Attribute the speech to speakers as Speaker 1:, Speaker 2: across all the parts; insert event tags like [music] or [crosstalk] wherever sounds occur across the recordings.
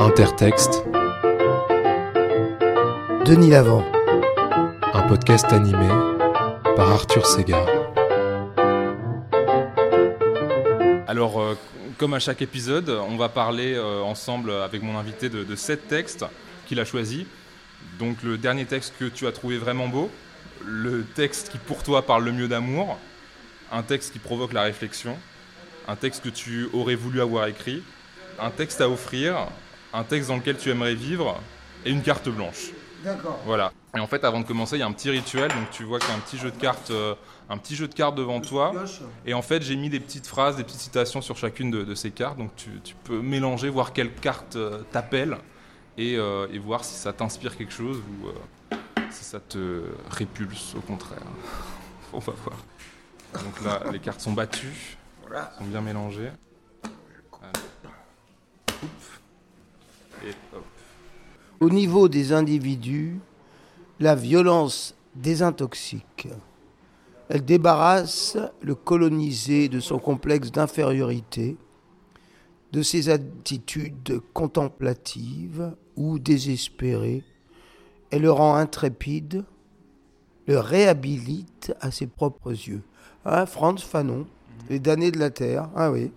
Speaker 1: Intertexte,
Speaker 2: Denis Lavant.
Speaker 1: un podcast animé par Arthur Segar.
Speaker 3: Alors, euh, comme à chaque épisode, on va parler euh, ensemble avec mon invité de, de sept textes qu'il a choisis. Donc, le dernier texte que tu as trouvé vraiment beau, le texte qui pour toi parle le mieux d'amour, un texte qui provoque la réflexion, un texte que tu aurais voulu avoir écrit, un texte à offrir, un texte dans lequel tu aimerais vivre et une carte blanche.
Speaker 2: D'accord.
Speaker 3: Voilà. Et en fait, avant de commencer, il y a un petit rituel. Donc, tu vois qu'il y a un petit jeu de cartes, euh, un petit jeu de cartes devant toi. Et en fait, j'ai mis des petites phrases, des petites citations sur chacune de, de ces cartes. Donc tu, tu peux mélanger, voir quelle carte euh, t'appelle et, euh, et voir si ça t'inspire quelque chose ou euh, si ça te répulse au contraire. [laughs] On va voir. Donc là, les cartes sont battues,
Speaker 2: Voilà.
Speaker 3: sont bien mélangées. Allez. Oup. Et hop.
Speaker 2: Au niveau des individus, la violence désintoxique. Elle débarrasse le colonisé de son complexe d'infériorité, de ses attitudes contemplatives ou désespérées. Elle le rend intrépide, le réhabilite à ses propres yeux. Ah, Franz Fanon, Les damnés de la terre. Ah oui,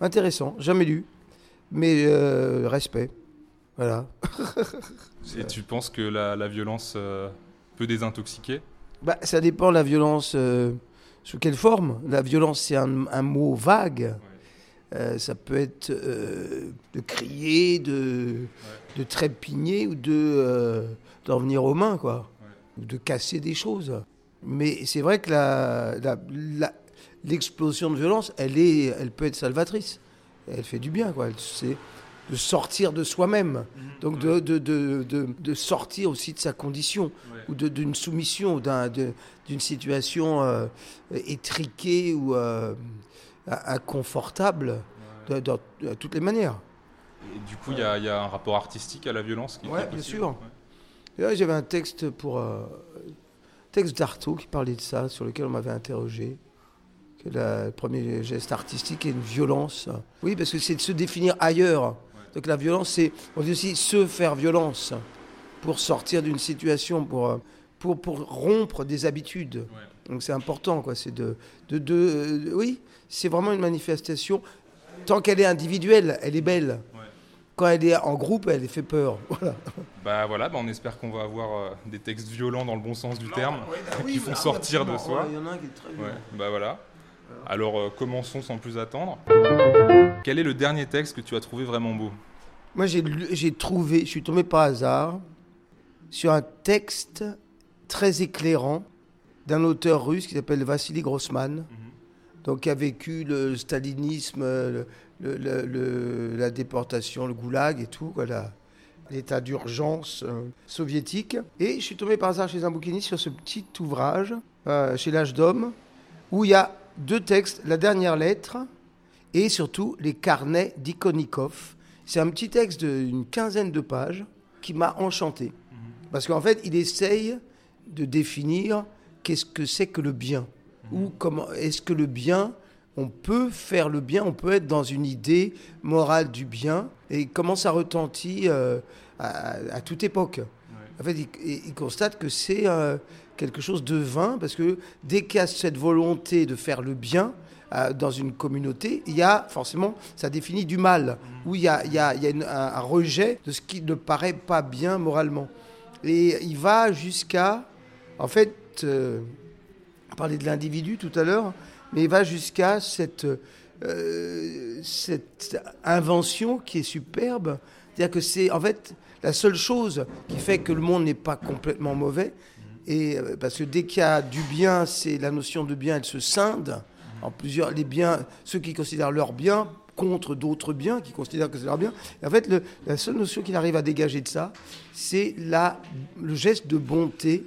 Speaker 2: intéressant, jamais lu, mais euh, respect. Voilà. [laughs]
Speaker 3: Et tu penses que la, la violence euh, peut désintoxiquer?
Speaker 2: Bah, ça dépend de la violence. euh, sous quelle forme La violence, c'est un, un mot vague. Ça peut être de crier, de, de trépigner ou de d'en venir aux mains, quoi. Ou de casser des choses. Mais c'est vrai que la, la- la- l'explosion de violence, elle, est, elle peut être salvatrice. Elle fait du bien, quoi. C'est de sortir de soi-même. Donc de, de, de, de, sortir aussi de sa condition ou de- d'une soumission, ou d'une situation euh, étriquée ou euh, inconfortable de, de- toutes les manières.
Speaker 3: Et du coup, il y, a- il y a un rapport artistique à la violence qui
Speaker 2: Ouais,
Speaker 3: est
Speaker 2: bien sûr.
Speaker 3: Ouais.
Speaker 2: J'avais un texte pour euh, texte d'Artaud qui parlait de ça, sur lequel on m'avait interrogé. Que la- le premier geste artistique est une violence. Oui, parce que c'est de se définir ailleurs. Donc la violence, c'est on dit aussi se faire violence pour sortir d'une situation, pour, pour, pour rompre des habitudes. Donc c'est important, quoi. C'est de, de, de- euh, oui, c'est vraiment une manifestation. Tant qu'elle est individuelle, elle est belle.
Speaker 3: Ouais.
Speaker 2: Quand elle est en groupe, elle fait peur. [laughs] Voilà.
Speaker 3: Bah voilà, bah on espère qu'on va avoir euh, des textes violents dans le bon sens du terme.
Speaker 2: Oui,
Speaker 3: qui font
Speaker 2: bah,
Speaker 3: sortir de soi.
Speaker 2: Ouais, Il y en a un qui est très
Speaker 3: Ouais,
Speaker 2: violent.
Speaker 3: bah voilà. Alors euh, commençons sans plus attendre. Quel est le dernier texte que tu as trouvé vraiment beau?
Speaker 2: Moi, j'ai trouvé, je suis tombé par hasard sur un texte très éclairant d'un auteur russe qui s'appelle Vassili Grossman, donc qui a vécu le stalinisme, le- le- le- le- la déportation, le goulag et tout, voilà, l'état d'urgence euh, soviétique. Et je suis tombé par hasard chez un bouquiniste sur ce petit ouvrage, euh, chez l'âge d'homme, où il y a deux textes, la dernière lettre et surtout les carnets d'Ikonikov. C'est un petit texte d'une quinzaine de pages qui m'a enchanté. Parce qu'en fait, il essaye de définir qu'est-ce que c'est que le bien. Ou comment est-ce que le bien, on peut faire le bien, on peut être dans une idée morale du bien, et comment ça retentit euh, à, à toute époque. En fait, il, il- il constate que c'est euh, quelque chose de vain, parce que dès qu'il y a cette volonté de faire le bien euh, dans une communauté, il y a forcément, ça définit du mal, où il y a, il y a- il y a une- un, un rejet de ce qui ne paraît pas bien moralement. Et il va jusqu'à, en fait, euh, on parlait de l'individu tout à l'heure, mais il va jusqu'à cette, euh, cette invention qui est superbe. C'est-à-dire que c'est en fait la seule chose qui fait que le monde n'est pas complètement mauvais. Et euh, parce que dès qu'il y a du bien, c'est la notion de bien, elle se scinde en plusieurs. Les biens, ceux qui considèrent leur bien contre d'autres biens qui considèrent que c'est leur bien. Et en fait, le- la seule notion qu'il arrive à dégager de ça, c'est la, le geste de bonté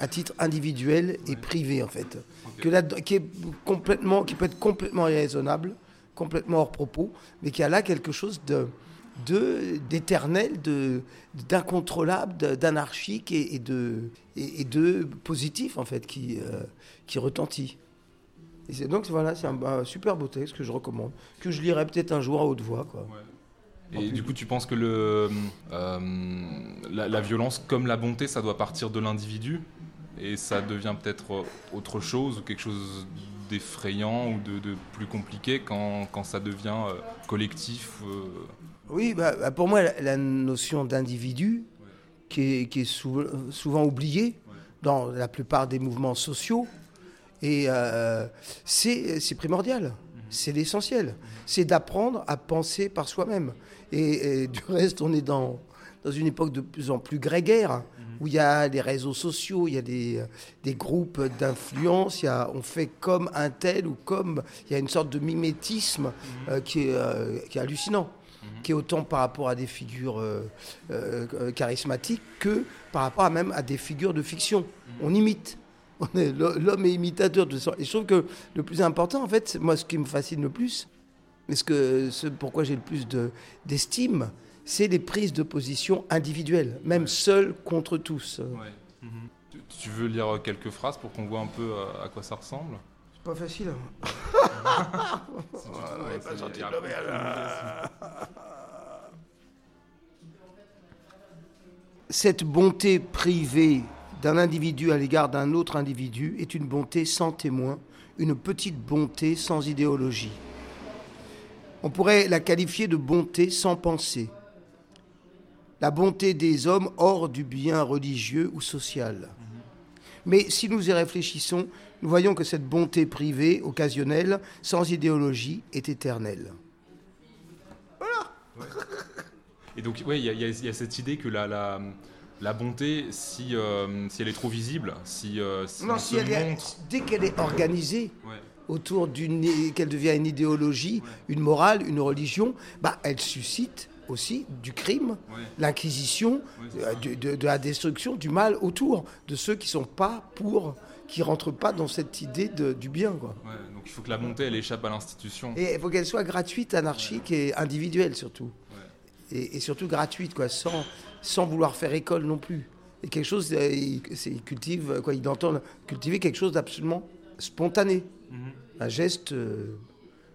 Speaker 2: à titre individuel et privé en fait, que là, qui est complètement, qui peut être complètement irraisonnable, complètement hors propos, mais qui a là quelque chose de de d'éternel, de d'incontrôlable, d'anarchique et, et de et, et de positif en fait qui euh, qui retentit. Et c'est- donc voilà, c'est un, un super beau texte que je recommande, que je lirai peut-être un jour à haute voix. Quoi.
Speaker 3: Et du coup, tu penses que le, euh, la, la violence, comme la bonté, ça doit partir de l'individu et ça devient peut-être autre chose, ou quelque chose d'effrayant ou de, de plus compliqué quand, quand ça devient euh, collectif. euh,
Speaker 2: Oui, bah, bah, pour moi, la, notion d'individu, qui est, souvent oubliée dans la plupart des mouvements sociaux, et euh, c'est primordial, c'est l'essentiel. C'est d'apprendre à penser par soi-même. Et, du reste, on est dans, une époque de plus en plus grégaire, où il y a des réseaux sociaux, il y a des, groupes d'influence, on fait comme un tel ou comme... Il y a une sorte de mimétisme euh, euh, qui est hallucinant autant par rapport à des figures euh, euh, euh, charismatiques que par rapport à même à des figures de fiction. On imite. [laughs] L'homme est imitateur de ça. Et je trouve que le plus important, en fait, moi, ce qui me fascine le plus, mais ce, que, ce pourquoi j'ai le plus de- d'estime, c'est les prises de position individuelles, même seules contre tous.
Speaker 3: Tu, tu veux lire quelques phrases pour qu'on voit un peu à quoi ça ressemble?
Speaker 2: Pas facile. [laughs] hein. Pas sorti de l'auberge. Cette bonté privée d'un individu à l'égard d'un autre individu est une bonté sans témoin, une petite bonté sans idéologie. On pourrait la qualifier de bonté sans pensée. La bonté des hommes hors du bien religieux ou social. Mais si nous y réfléchissons, nous voyons que cette bonté privée, occasionnelle, sans idéologie, est éternelle.
Speaker 3: Et donc, ouais, il y, a- y y cette idée que la, la, la bonté, si, euh, si elle est trop visible, si, euh, si
Speaker 2: Non,
Speaker 3: on
Speaker 2: si
Speaker 3: se
Speaker 2: elle est-
Speaker 3: montre...
Speaker 2: dès qu'elle est organisée,
Speaker 3: Ouais.
Speaker 2: autour d'une qu'elle devient une idéologie, une morale, une religion, bah elle suscite aussi du crime,
Speaker 3: Ouais.
Speaker 2: l'inquisition, euh, de, de- de la destruction, du mal autour de ceux qui sont pas pour, qui rentrent pas dans cette idée de- du bien quoi.
Speaker 3: Ouais, donc il faut que la bonté, elle échappe à l'institution.
Speaker 2: Et il faut qu'elle soit gratuite, anarchique et individuelle surtout. Et, et surtout gratuite, quoi, sans, sans vouloir faire école non plus. Et quelque chose, euh, il, cultive, quoi, il entend cultiver quelque chose d'absolument spontané.
Speaker 3: Mhm.
Speaker 2: Un geste, euh,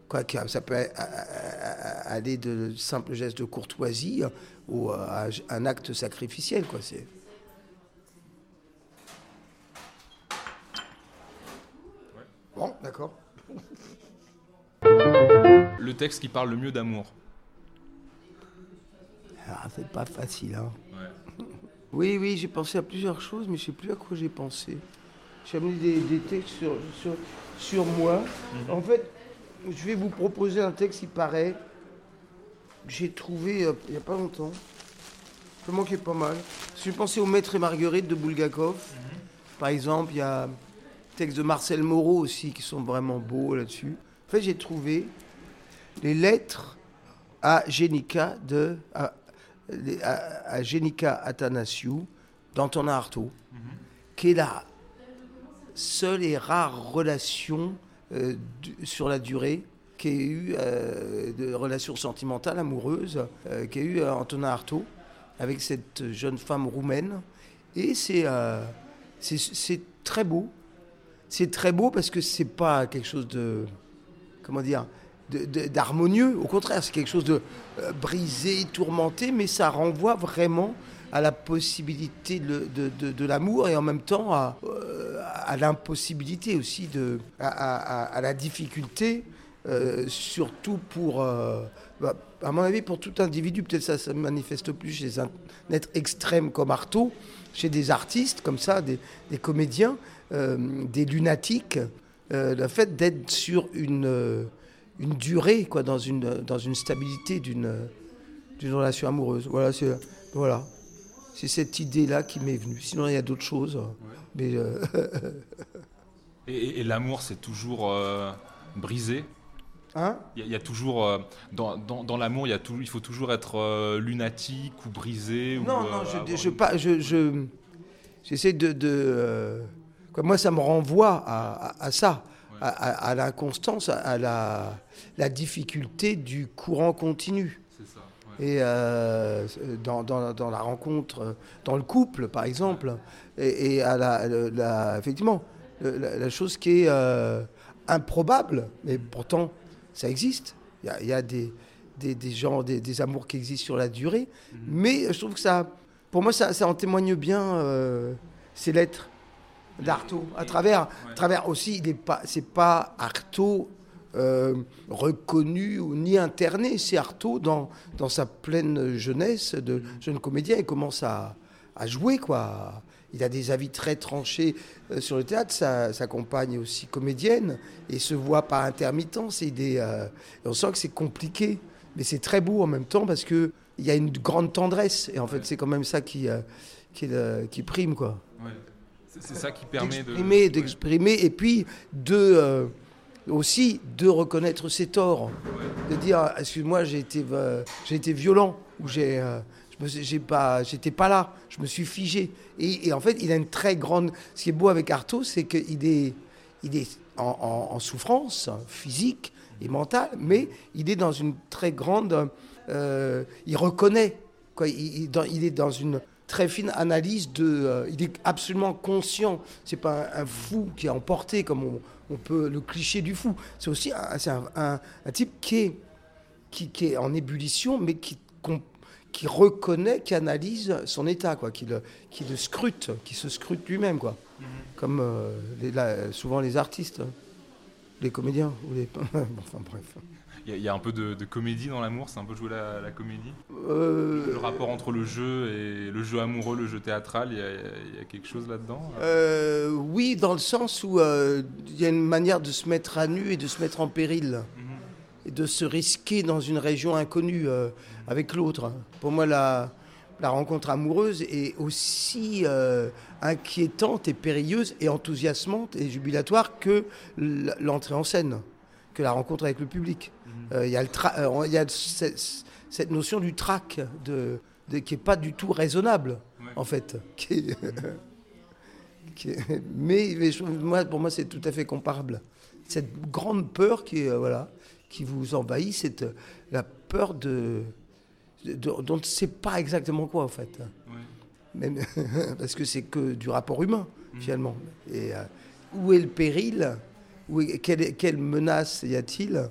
Speaker 2: quoi, ça peut aller de simples gestes de courtoisie ou à un acte sacrificiel, quoi. C'est. Bon, d'accord.
Speaker 3: Le texte qui parle le mieux d'amour.
Speaker 2: Ah, c'est pas facile, hein.
Speaker 3: Ouais.
Speaker 2: Oui, oui, j'ai pensé à plusieurs choses, mais je sais plus à quoi j'ai pensé. J'ai amené des, des textes sur, sur, sur moi. En fait, je vais vous proposer un texte qui paraît que j'ai trouvé euh, il n'y a pas longtemps. Je manquais pas mal. J'ai pensé au Maître et Marguerite de Bulgakov. Par exemple, il y a un texte de Marcel Moreau aussi qui sont vraiment beaux là-dessus. En fait, j'ai trouvé les lettres à Génica de à, à, à Génica Athanasiou d'Antonin Artaud, qui est la seule et rare relation euh, du- sur la durée qui a eu euh, de relation sentimentale, amoureuse, euh, qu'a eu euh, Antonin Artaud avec cette jeune femme roumaine. Et euh, c'est très beau. C'est très beau parce que c'est pas quelque chose de comment dire d'harmonieux. Au contraire, c'est quelque chose de euh, brisé, tourmenté, mais ça renvoie vraiment à la possibilité de, de- l'amour et en même temps à, euh, l'impossibilité aussi, de, à, la difficulté, euh, surtout pour, bah, à mon avis, pour tout individu, peut-être ça se manifeste plus chez un être extrême comme Artaud, chez des artistes comme ça, des, des comédiens, des lunatiques, euh, le fait d'être sur une, euh, une durée, quoi, dans une, dans une stabilité d'une relation amoureuse. Voilà, c'est voilà. Cette idée-là qui m'est venue. Sinon, il y a d'autres choses. Mais euh, [laughs]
Speaker 3: Et, et- et l'amour, c'est toujours euh, brisé?
Speaker 2: hein?
Speaker 3: Il y, a- il y a toujours euh, dans, dans- dans l'amour, il y il faut toujours être euh, lunatique ou brisé. ou,
Speaker 2: Non,
Speaker 3: euh,
Speaker 2: non, je, je,
Speaker 3: une-
Speaker 2: pas, je, je- j'essaie de, euh, moi, ça me renvoie à, à- à ça, à, à- à l'inconstance, à, la, la difficulté du courant continu.
Speaker 3: C'est ça. ouais.
Speaker 2: Et euh, dans, dans- dans la rencontre, euh, dans le couple, par exemple, et, et à la, effectivement, la, la chose qui est euh, improbable, mais pourtant, ça existe. Il y a, il y a des, des, des gens, des, des amours qui existent sur la durée. Mais je trouve que ça, pour moi, ça, ça en témoigne bien euh, ces lettres d'Artaud. À travers, à travers aussi, il est pas, c'est pas Artaud euh, reconnu ou ni interné, c'est Artaud dans, dans sa pleine jeunesse de jeune comédien. Il commence à, à jouer, quoi. Il a des avis très tranchés euh, sur le théâtre. Sa, sa compagne est aussi comédienne et se voit par intermittence. Et des, euh, et on sent que c'est compliqué, mais c'est très beau en même temps parce que il y a une grande tendresse. Et en fait, c'est quand même ça qui, euh, qui, qui prime, quoi.
Speaker 3: Ouais. C'est ça qui permet de.
Speaker 2: D'exprimer, d'exprimer, et puis de euh, aussi de reconnaître ses torts, de dire excuse-moi j'ai été euh, j'ai été violent ou j'ai euh, j'ai pas j'étais pas là, je me suis figé. Et, et en fait il a une très grande ce qui est beau avec Artaud c'est qu'il est il est en, en- en souffrance physique et mentale mais il est dans une très grande euh, il reconnaît quoi il, il- dans- il est dans une très fine analyse de. euh, il est absolument conscient. C'est pas un, un fou qui est emporté comme on, on peut le cliché du fou. C'est aussi un, c'est un, un- un type qui est, qui, qui est en ébullition, mais qui, reconnaît, qui analyse son état, quoi, qui le, qui le scrute, qui se scrute lui-même, quoi. Comme euh, les- souvent les artistes, hein. les comédiens ou les. [laughs] Enfin bref.
Speaker 3: Il y, a- il y a un peu de, de comédie dans l'amour, c'est un peu jouer la, la comédie.
Speaker 2: Euh,
Speaker 3: Le rapport entre le jeu et le jeu amoureux, le jeu théâtral, il y a, il y a quelque chose là-dedans
Speaker 2: Euh, oui, dans le sens où euh, il y a une manière de se mettre à nu et de se mettre en péril. Et de se risquer dans une région inconnue euh, avec l'autre. Pour moi, la, la rencontre amoureuse est aussi euh, inquiétante et périlleuse et enthousiasmante et jubilatoire que l'entrée en scène, que la rencontre avec le public. Euh, Il y a, le tra- euh, il y a ce- cette notion du trac de, de- qui n'est pas du tout raisonnable,
Speaker 3: Ouais.
Speaker 2: en fait. [laughs] qui est- [laughs] qui est- mais mais je trouve- moi, pour moi, c'est tout à fait comparable. Cette grande peur qui, euh, voilà, qui vous envahit, c'est euh, la peur de, de- dont on ne sait pas exactement quoi, en fait.
Speaker 3: Ouais.
Speaker 2: Même, [laughs] parce que c'est que du rapport humain,
Speaker 3: Mhm.
Speaker 2: finalement. Et euh, où est le péril quelle, quelle menace y a-t-il?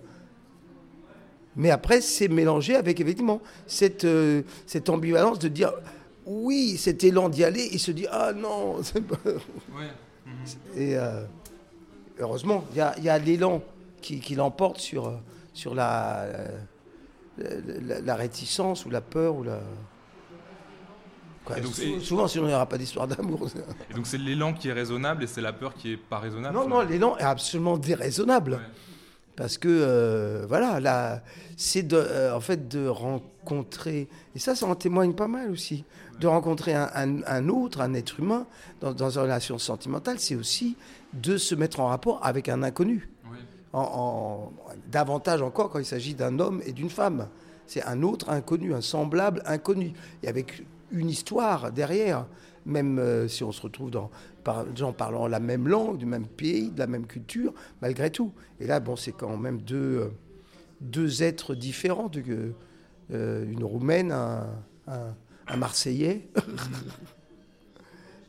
Speaker 2: Mais après, c'est mélangé avec, effectivement, cette, euh, cette ambivalence de dire oui, cet élan d'y aller, et se dit ah non, [laughs] c'est pas-
Speaker 3: Ouais.
Speaker 2: Et euh, heureusement, il y a, a l'élan qui, qui l'emporte sur, euh, sur la, la, la réticence ou la peur ou la. Quoi,
Speaker 3: Et donc,
Speaker 2: souvent, sinon, il n'y aura pas d'histoire d'amour.
Speaker 3: Et donc c'est l'élan qui est raisonnable et c'est la peur qui est pas raisonnable
Speaker 2: Non, non, l'élan est absolument déraisonnable.
Speaker 3: Ouais.
Speaker 2: Parce que, euh, voilà, là, c'est de, euh, en fait de rencontrer, et ça, ça en témoigne pas mal aussi, de rencontrer un, un- un autre, un être humain, dans, dans une relation sentimentale, c'est aussi de se mettre en rapport avec un inconnu.
Speaker 3: Ouais.
Speaker 2: En, en- davantage encore quand il s'agit d'un homme et d'une femme. C'est un autre inconnu, un semblable inconnu, et avec une histoire derrière. Même euh, si on se retrouve dans par, gens parlant la même langue, du même pays, de la même culture, malgré tout. Et là, bon, c'est quand même deux, euh, deux êtres différents, euh, une Roumaine, un, un- Marseillais. [laughs]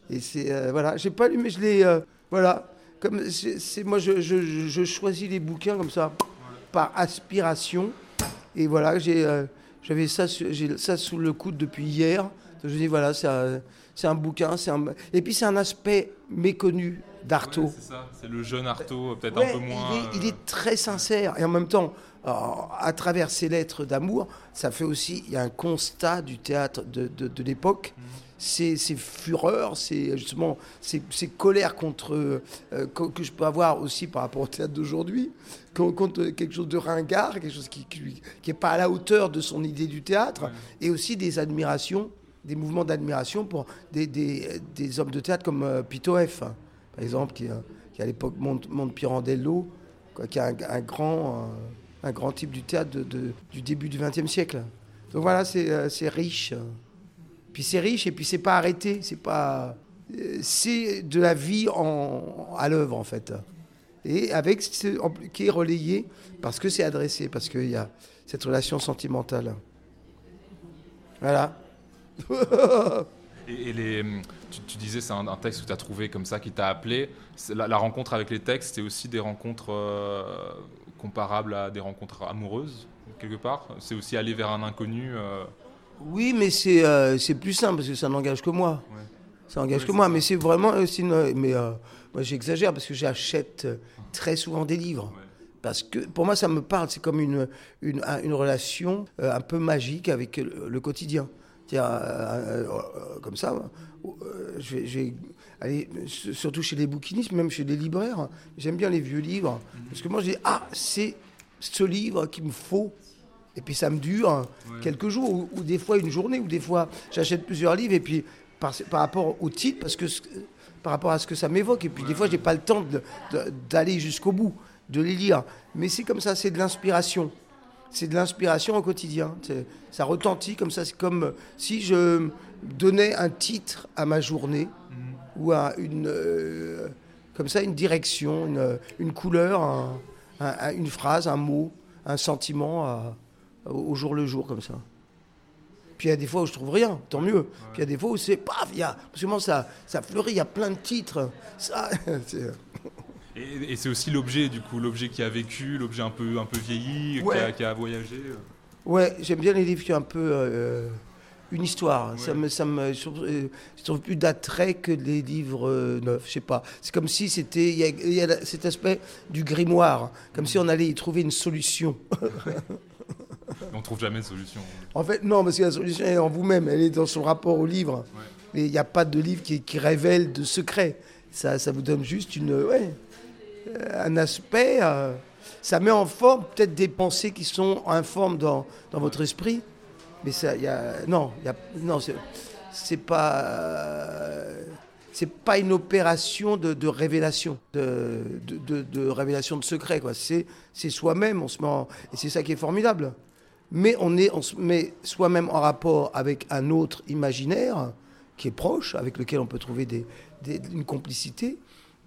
Speaker 2: Et c'est voilà, j'ai pas lu, mais je l'ai voilà. Comme moi, je, je- choisis les bouquins comme ça par aspiration. Et voilà, j'ai j'avais ça, ça sous le coude depuis hier. Je dis voilà, c'est un, bouquin, un et puis c'est un aspect méconnu d'Artaud.
Speaker 3: Ouais, c'est ça, c'est le jeune Artaud, peut-être
Speaker 2: Ouais,
Speaker 3: un peu moins.
Speaker 2: il, est, il
Speaker 3: euh,
Speaker 2: est très sincère et en même temps, alors, à travers ses lettres d'amour, ça fait aussi il y a un constat du théâtre de, de- de l'époque.
Speaker 3: Mhm.
Speaker 2: Ces, ces fureurs, ces, justement, ces, ces colères contre, euh, que, que je peux avoir aussi par rapport au théâtre d'aujourd'hui, con- contre quelque chose de ringard, quelque chose qui n'est pas à la hauteur de son idée du théâtre,
Speaker 3: Ouais.
Speaker 2: et aussi des admirations, des mouvements d'admiration pour des, des- des hommes de théâtre comme euh, Pitoef, hein, par exemple, qui, euh, qui à l'époque monte, monte Pirandello, qui est un, un grand, euh, un grand type du théâtre du début du XXe siècle. Donc voilà, c'est euh, c'est riche. Puis c'est riche et puis c'est pas arrêté, c'est pas, de la vie en, à l'œuvre en fait. Et avec ce, qui est relayé parce que c'est adressé, parce qu'il y a cette relation sentimentale. Voilà.
Speaker 3: Et, et les, tu, tu disais, c'est un, un texte que tu as trouvé comme ça, qui t'a appelé. La, la rencontre avec les textes, c'est aussi des rencontres euh, comparables à des rencontres amoureuses, quelque part? C'est aussi aller vers un inconnu. euh,
Speaker 2: Oui, mais c'est euh, plus simple parce que ça n'engage que moi.
Speaker 3: Ouais.
Speaker 2: Ça n'engage
Speaker 3: Oui,
Speaker 2: que moi,
Speaker 3: ça.
Speaker 2: mais c'est vraiment aussi une- Mais euh, moi, j'exagère parce que j'achète euh, très souvent des livres.
Speaker 3: Ouais.
Speaker 2: Parce que pour moi, ça me parle. C'est comme une, une, un- une relation euh, un peu magique avec le quotidien. Euh, euh, euh, comme ça, euh, aller, s- surtout chez les bouquinistes, même chez les libraires. J'aime bien les vieux livres. Parce que moi, je dis, ah, c'est ce livre qu'il me faut. Et puis ça me dure quelques jours, ou, ou des fois une journée, ou des fois j'achète plusieurs livres, et puis par, par rapport au titre, parce que par rapport à ce que ça m'évoque, et puis des fois j'ai pas le temps d'aller jusqu'au bout, de les lire. Mais c'est comme ça, c'est de l'inspiration. C'est de l'inspiration au quotidien. Ça retentit comme ça, c'est comme si je donnais un titre à ma journée, ou à une, euh, comme ça, une direction, une, une couleur, un- un- un- une phrase, un mot, un sentiment à- au jour le jour, comme ça. Puis il y a des fois où je trouve rien, tant mieux. Puis il y a des fois où c'est paf, il y a, parce que moi, ça, ça fleurit, il y a plein de titres. Ça, [laughs]
Speaker 3: Et, et c'est aussi l'objet, du coup, l'objet qui a vécu, l'objet un peu, un peu vieilli,
Speaker 2: Ouais.
Speaker 3: qui, a, qui a voyagé. euh.
Speaker 2: ouais, j'aime bien les livres qui ont un peu euh, une histoire. Ça
Speaker 3: Ouais.
Speaker 2: me, ça me, je trouve, euh, je trouve plus d'attrait que les livres euh, neufs. Je sais pas. C'est comme si c'était, il y a, il y a cet aspect du grimoire, comme si on allait y trouver une solution. [laughs]
Speaker 3: On trouve jamais de solution.
Speaker 2: En fait, non, parce que la solution est en vous-même, elle est dans son rapport au livre.
Speaker 3: Ouais.
Speaker 2: Mais il n'y a pas de livre qui, qui révèle de secret. Ça, ça vous donne juste une, ouais, euh, un aspect. euh, ça met en forme peut-être des pensées qui sont informes dans, dans votre esprit. Mais ça, y a, non, y a, non, c'est, pas, euh, c'est pas une opération de, de révélation, de- de révélation de secret. Quoi. C'est, c'est soi-même. On se met en- et c'est ça qui est formidable mais on, est, on se met soi-même en rapport avec un autre imaginaire qui est proche, avec lequel on peut trouver des, des- une complicité,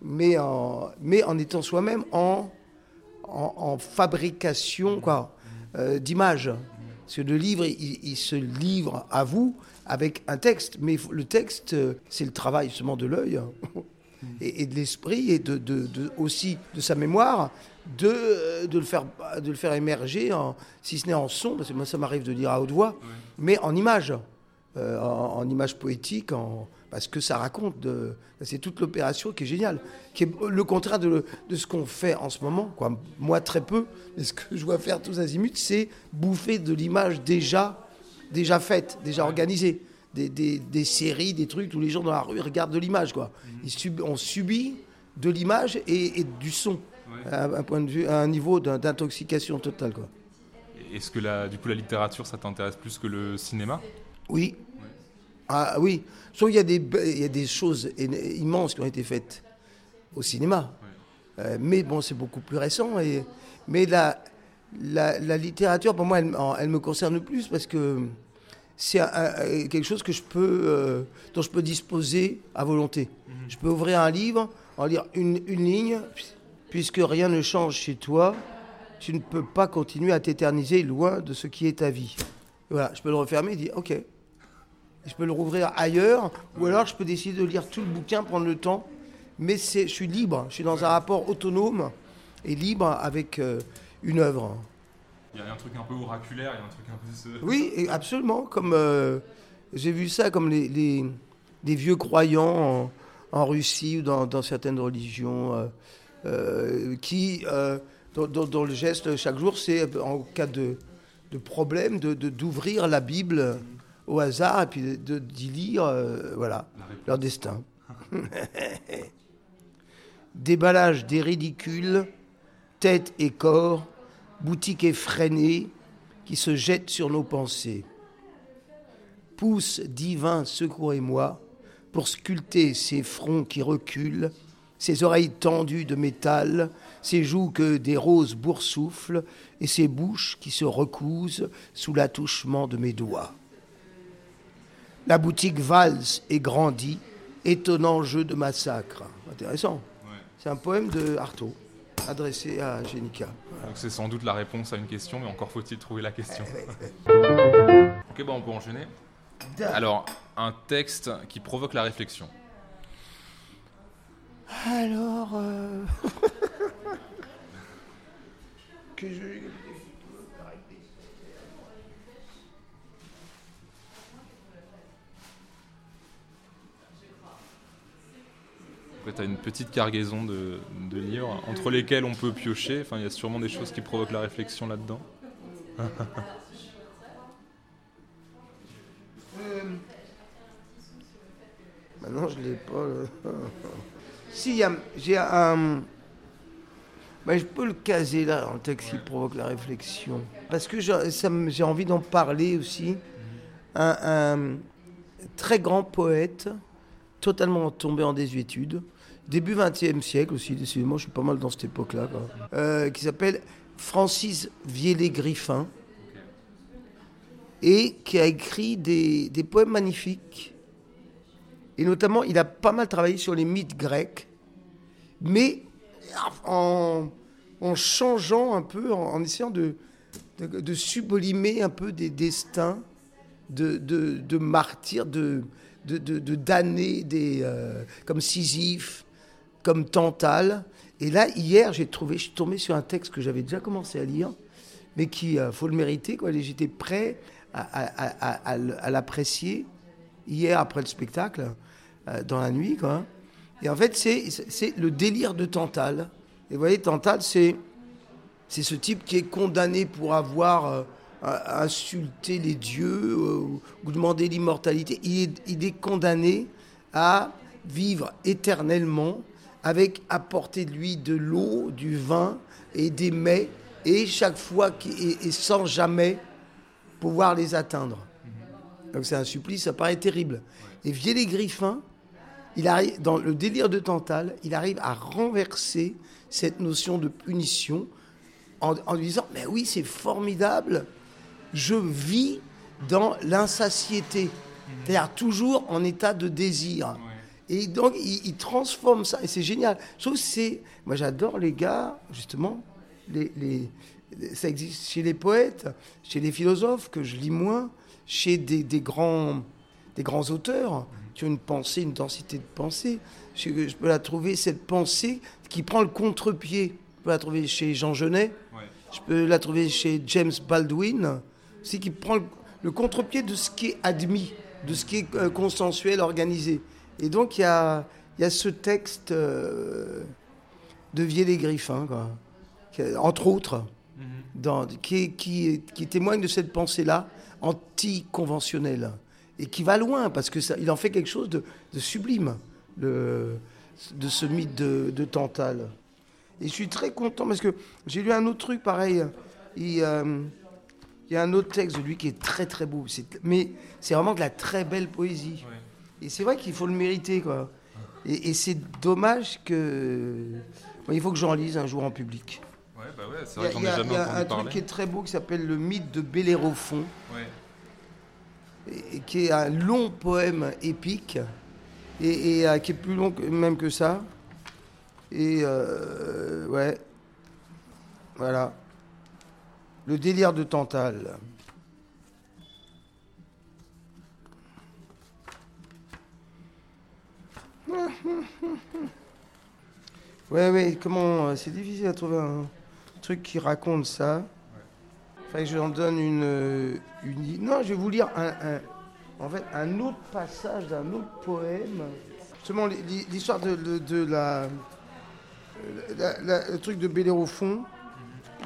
Speaker 2: mais en, mais en étant soi-même en, en, en fabrication quoi, euh, d'images. Parce que le livre, il, il se livre à vous avec un texte, mais le texte, euh, c'est le travail seulement de l'œil et, et de l'esprit et de, de- de- aussi de sa mémoire, de, euh, de, le, faire, de le faire émerger, en, si ce n'est en son, parce que moi ça m'arrive de dire à haute voix, mais en images, euh, en, en images poétiques, en, parce que ça raconte, c'est toute l'opération qui est géniale, qui est le contraire de, de ce qu'on fait en ce moment. Quoi. Moi très peu, mais ce que je vois faire tous azimuts, c'est bouffer de l'image déjà, déjà faite, déjà organisée. Des, des- des séries, des trucs où les gens dans la rue regardent de l'image. quoi. Ils sub- on subit de l'image et, et du son, à un point de vue, à un niveau d'intoxication totale. Quoi.
Speaker 3: Est-ce que la, du coup la littérature ça t'intéresse plus que le cinéma?
Speaker 2: Oui. Ah oui. Sauf qu'il y, a des be- il y a des choses immenses qui ont été faites au cinéma. Euh, mais bon, c'est beaucoup plus récent. Et, mais la, la, la littérature, pour moi, elle, me concerne plus parce que c'est quelque chose que je peux, euh, dont je peux disposer à volonté. Je peux ouvrir un livre, en lire une, une ligne, puisque rien ne change chez toi, tu ne peux pas continuer à t'éterniser loin de ce qui est ta vie. Voilà, je peux le refermer et dire OK. Je peux le rouvrir ailleurs, ou alors je peux décider de lire tout le bouquin, prendre le temps. Mais je suis libre, je suis dans un rapport autonome et libre avec euh, une œuvre.
Speaker 3: Il y a un truc un peu oraculaire, il y a un truc un peu.
Speaker 2: Oui, absolument. Comme euh, j'ai vu ça comme les, les, les vieux croyants en, en Russie ou dans, dans certaines religions euh, euh, qui, dont le geste chaque jour, c'est en cas de, de problème de, de- d'ouvrir la Bible au hasard et puis de, d'y lire, euh, voilà, leur destin. [laughs] Déballage des ridicules, tête et corps, boutique effrénée qui se jette sur nos pensées. Pouce divin, secourez-moi pour sculpter ces fronts qui reculent, ces oreilles tendues de métal, ces joues que des roses boursouflent et ces bouches qui se recousent sous l'attouchement de mes doigts. La boutique valse et grandit, étonnant jeu de massacre. Intéressant.
Speaker 3: Ouais.
Speaker 2: C'est un poème de Artaud, adressé à Génica.
Speaker 3: Donc c'est sans doute la réponse à une question, mais encore faut-il trouver la question. ok, bon, on peut enchaîner. Alors, un texte qui provoque la réflexion
Speaker 2: Alors. euh, [laughs] que je.
Speaker 3: Tu as une petite cargaison de, livres entre lesquels on peut piocher. Enfin, il y a sûrement des choses qui provoquent la réflexion là-dedans. [laughs]
Speaker 2: Maintenant, je l'ai pas. [laughs] si, j'ai un. Ben, je peux le caser là, en texte qui provoque la réflexion. Parce que j'ai envie d'en parler aussi. Un très grand poète, totalement tombé en désuétude, début XXe siècle aussi, décidément, je suis pas mal dans cette époque-là. Euh, qui s'appelle Francis Viellé-Griffin, et qui a écrit des, des poèmes magnifiques. Et notamment, il a pas mal travaillé sur les mythes grecs, mais en, en changeant un peu, en, essayant de, de, sublimer un peu des destins de, de, de martyrs, de, de, de, de damnés, des, euh, comme Sisyphe, comme Tantale. Et là, hier, j'ai trouvé, je suis tombé sur un texte que j'avais déjà commencé à lire, mais qui, euh, faut le mériter, quoi. J'étais prêt à, l'apprécier hier après le spectacle, euh, dans la nuit, quoi. Et en fait, c'est le délire de Tantale. Et vous voyez, Tantale, c'est ce type qui est condamné pour avoir euh, insulté les dieux ou demandé l'immortalité. Il il est condamné à vivre éternellement avec à de lui de l'eau, du vin et des mets, et chaque fois, et, et sans jamais pouvoir les atteindre. Donc c'est un supplice, ça paraît terrible. Et Viellé Griffin, il arrive, dans le délire de Tantale, il arrive à renverser cette notion de punition en, en disant Mais oui, c'est formidable, je vis dans l'insatiété, c'est-à-dire toujours en état de désir. Et donc, il, il transforme ça, et c'est génial. Je trouve que c'est. Moi, j'adore les gars, justement, les, les- ça existe chez les poètes, chez les philosophes, que je lis moins, chez des, des grands, des grands auteurs qui ont une pensée, une densité de pensée. Je, je peux la trouver, cette pensée qui prend le contre-pied. Je peux la trouver chez Jean Genet, je peux la trouver chez James Baldwin, c'est qui prend le, le contre-pied de ce qui est admis, de ce qui est euh, consensuel, organisé. Et donc, il y a, il y a ce texte euh, de Viellé-Griffin, quoi, qui- entre autres, dans- qui, qui, qui témoigne de cette pensée-là anticonventionnelle et qui va loin parce que ça, il en fait quelque chose de, de sublime le, de ce mythe de, de Tantale. Et je suis très content parce que j'ai lu un autre truc pareil. Il, euh, il y a un autre texte de lui qui est très très beau. Mais c'est vraiment de la très belle poésie. Et c'est vrai qu'il faut le mériter, quoi. Et, et c'est dommage que. Bon, il faut que j'en lise un jour en public.
Speaker 3: Ouais, bah ouais, c'est
Speaker 2: Il y
Speaker 3: vrai
Speaker 2: a, il y y un
Speaker 3: parler.
Speaker 2: truc qui est très beau qui s'appelle Le mythe de Bellérophon,
Speaker 3: Ouais.
Speaker 2: et, et qui est un long poème épique, et, et, euh, qui est plus long que- même que ça. Et euh, ouais, voilà. Le délire de Tantale. [laughs] Ouais, ouais, comment. euh, C'est difficile à trouver un truc qui raconte ça. Faudrait que je en donne une, euh, une. Non, je vais vous lire un, un- en fait, un autre passage d'un autre poème. Justement, l'hi- l'hi- l'histoire de, de- de la, la- la- Le truc de Bellérophon,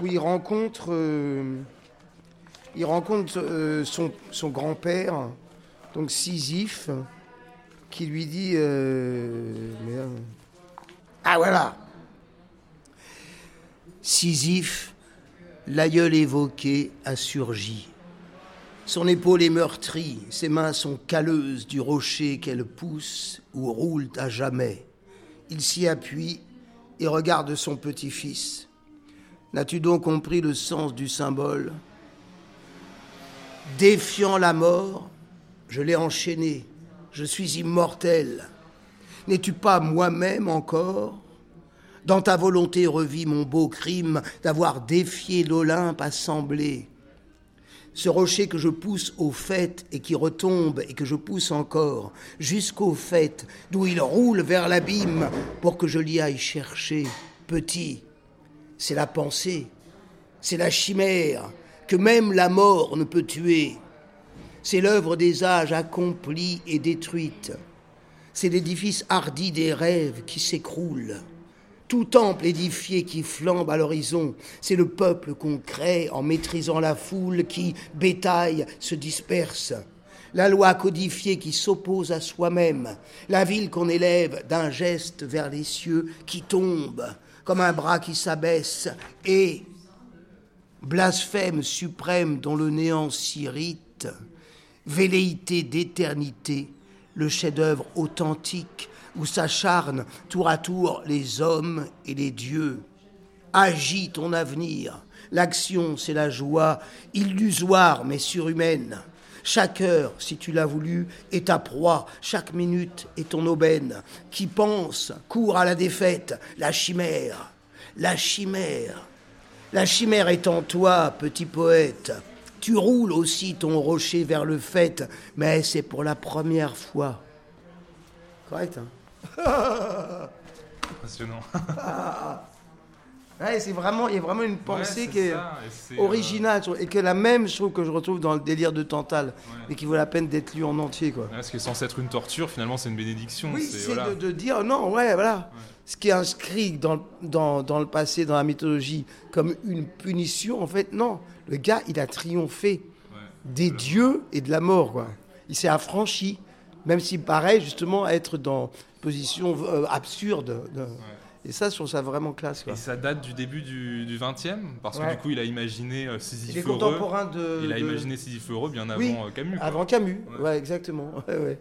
Speaker 2: où il rencontre. euh, il rencontre euh, son, son grand-père, donc Sisyphe, qui lui dit. euh, merde. Ah voilà Sisyphe, l'aïeul évoqué, a surgi. Son épaule est meurtrie, ses mains sont calleuses du rocher qu'elle pousse ou roulent à jamais. Il s'y appuie et regarde son petit-fils. N'as-tu donc compris le sens du symbole? Défiant la mort, je l'ai enchaîné, je suis immortel. N'es-tu pas moi-même encore? Dans ta volonté revis mon beau crime d'avoir défié l'Olympe assemblée. Ce rocher que je pousse au fait et qui retombe et que je pousse encore, jusqu'au fait, d'où il roule vers l'abîme pour que je l'y aille chercher, petit, c'est la pensée, c'est la chimère que même la mort ne peut tuer. C'est l'œuvre des âges accomplie et détruite. C'est l'édifice hardi des rêves qui s'écroule. Tout temple édifié qui flambe à l'horizon, c'est le peuple qu'on crée en maîtrisant la foule qui, bétail, se disperse. La loi codifiée qui s'oppose à soi-même, la ville qu'on élève d'un geste vers les cieux qui tombe, comme un bras qui s'abaisse, et, blasphème suprême dont le néant s'irrite, velléité d'éternité, le chef-d'œuvre authentique où s'acharnent tour à tour les hommes et les dieux. Agis ton avenir. L'action, c'est la joie, illusoire mais surhumaine. Chaque heure, si tu l'as voulu, est ta proie, chaque minute est ton aubaine. Qui pense, court à la défaite, la chimère, la chimère. La chimère est en toi, petit poète. Tu roules aussi ton rocher vers le fait, mais c'est pour la première fois. Correct, hein [laughs]
Speaker 3: Impressionnant. [laughs]
Speaker 2: Ouais, c'est vraiment, il y a vraiment une pensée
Speaker 3: Ouais,
Speaker 2: qui est
Speaker 3: ça, et c'est, euh,
Speaker 2: originale et que la même, je trouve que je retrouve dans le délire de Tantal,
Speaker 3: Ouais.
Speaker 2: mais qui vaut la peine d'être lu en entier, quoi.
Speaker 3: ouais, ce qui est censé être une torture, finalement, c'est une bénédiction.
Speaker 2: Oui,
Speaker 3: c'est
Speaker 2: c'est
Speaker 3: voilà.
Speaker 2: de, de dire non, ouais, voilà. Ce qui est inscrit dans, dans, dans le passé, dans la mythologie, comme une punition, en fait, non. Le gars, il a triomphé
Speaker 3: Ouais.
Speaker 2: des dieux et de la mort, quoi. Il s'est affranchi, même s'il paraît justement être dans une position euh, absurde. de- Et ça, je trouve ça vraiment classe, quoi.
Speaker 3: Et ça date du début du, du 20e, parce que
Speaker 2: Ouais.
Speaker 3: du coup, il a imaginé euh,
Speaker 2: Il est
Speaker 3: Sisyphe heureux.
Speaker 2: contemporain de.
Speaker 3: Il a
Speaker 2: de-
Speaker 3: imaginé Sisyphe heureux bien avant
Speaker 2: Oui,
Speaker 3: euh, Camus. quoi.
Speaker 2: Avant Camus,
Speaker 3: Ouais.
Speaker 2: ouais, exactement. [laughs] Ouais.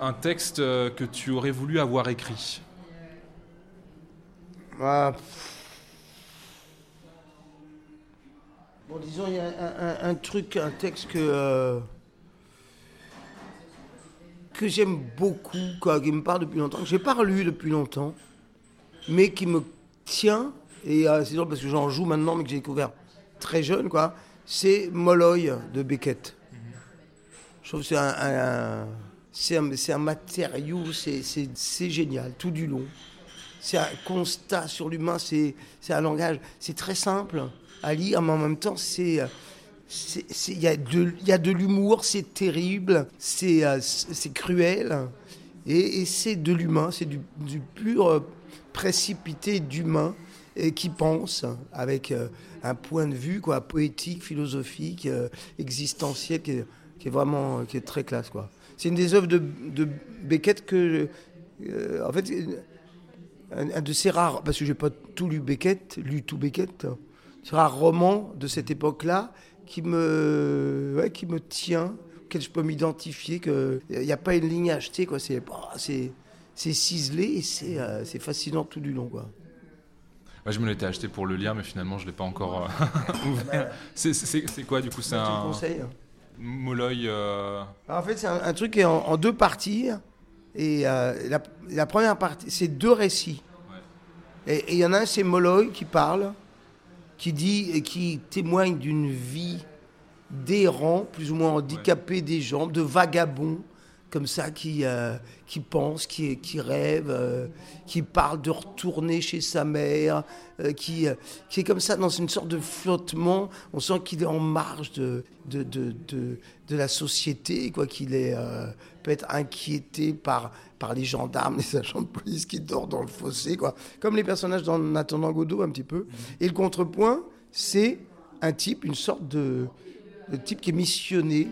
Speaker 3: Un texte euh, que tu aurais voulu avoir écrit.
Speaker 2: Ah, pff. Bon, disons, il y a un, truc, un texte que, euh, que j'aime beaucoup, quoi, qui me parle depuis longtemps, que j'ai pas relu depuis longtemps, mais qui me tient, et euh, c'est drôle parce que j'en joue maintenant, mais que j'ai découvert très jeune, quoi, c'est Molloy de Beckett. Je trouve que c'est un- c'est un, un matériau, c'est- génial, tout du long. C'est un constat sur l'humain, c'est un langage, c'est très simple à lire, mais en même temps, Il y a de, l'humour, c'est terrible, c'est euh, cruel, et, c'est de l'humain, c'est du, pur euh, précipité d'humain qui pense avec euh, un point de vue quoi, poétique, philosophique, existentiel, qui est, qui est vraiment qui est très classe. quoi. C'est une des œuvres de, de Beckett que, euh, en fait, un, un de ces rares, parce que j'ai pas tout lu Beckett, lu tout Beckett, hein, ces rares romans de cette époque-là qui me, ouais, qui me tient, auquel je peux m'identifier, qu'il n'y a pas une ligne à acheter, quoi. C'est, bah, c'est, c'est ciselé et c'est, euh, c'est fascinant tout du long, quoi.
Speaker 3: Ouais, je me l'étais acheté pour le lire, mais finalement, je l'ai pas encore euh, [laughs] ouvert. C'est- C'est c'est quoi, du coup C'est
Speaker 2: le
Speaker 3: un. Molloy. euh,
Speaker 2: en fait, c'est un, un truc qui est en, en deux parties. Et euh, la, la première partie, c'est deux récits. Et et il y en a un, c'est Molloy qui parle, qui dit et qui témoigne d'une vie d'errant, plus ou moins handicapé des jambes, de vagabond, comme ça, qui, euh, qui pense, qui, qui rêve, euh, qui parle de retourner chez sa mère, euh, qui, qui est comme ça dans une sorte de flottement. On sent qu'il est en marge de, de, de, de, de la société, quoi, qu'il est peut être inquiété par, par les gendarmes, [laughs] les agents de police qui dorment dans le fossé, quoi. Comme les personnages dans Nathan Godot, un petit peu. Et le contrepoint, c'est un type, une sorte de, de type qui est missionné,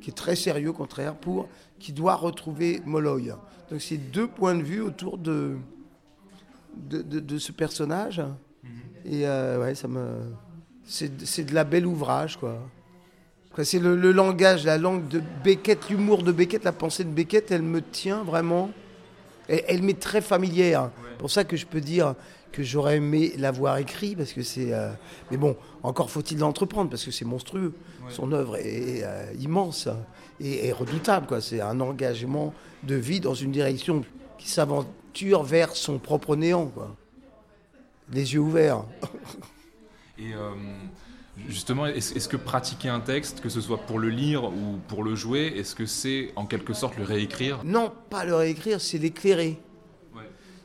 Speaker 2: qui est très sérieux au contraire, pour qui doit retrouver Molloy. Donc c'est deux points de vue autour de, de, de- de ce personnage. Et euh, ouais, ça me. C'est c'est de la belle ouvrage, quoi. C'est le, le langage, la langue de Beckett, l'humour de Beckett, la pensée de Beckett, elle me tient vraiment. Elle, elle m'est très familière. pour ça que je peux dire que j'aurais aimé l'avoir écrit, parce que c'est. euh, Mais bon, encore faut-il l'entreprendre, parce que c'est monstrueux. Son œuvre est euh, immense et, et redoutable. quoi. C'est un engagement de vie dans une direction qui s'aventure vers son propre néant. Quoi. Les yeux ouverts. [laughs]
Speaker 3: Et euh, justement, est-ce est-ce que pratiquer un texte, que ce soit pour le lire ou pour le jouer, est-ce que c'est en quelque sorte le réécrire?
Speaker 2: Non, pas le réécrire, c'est l'éclairer.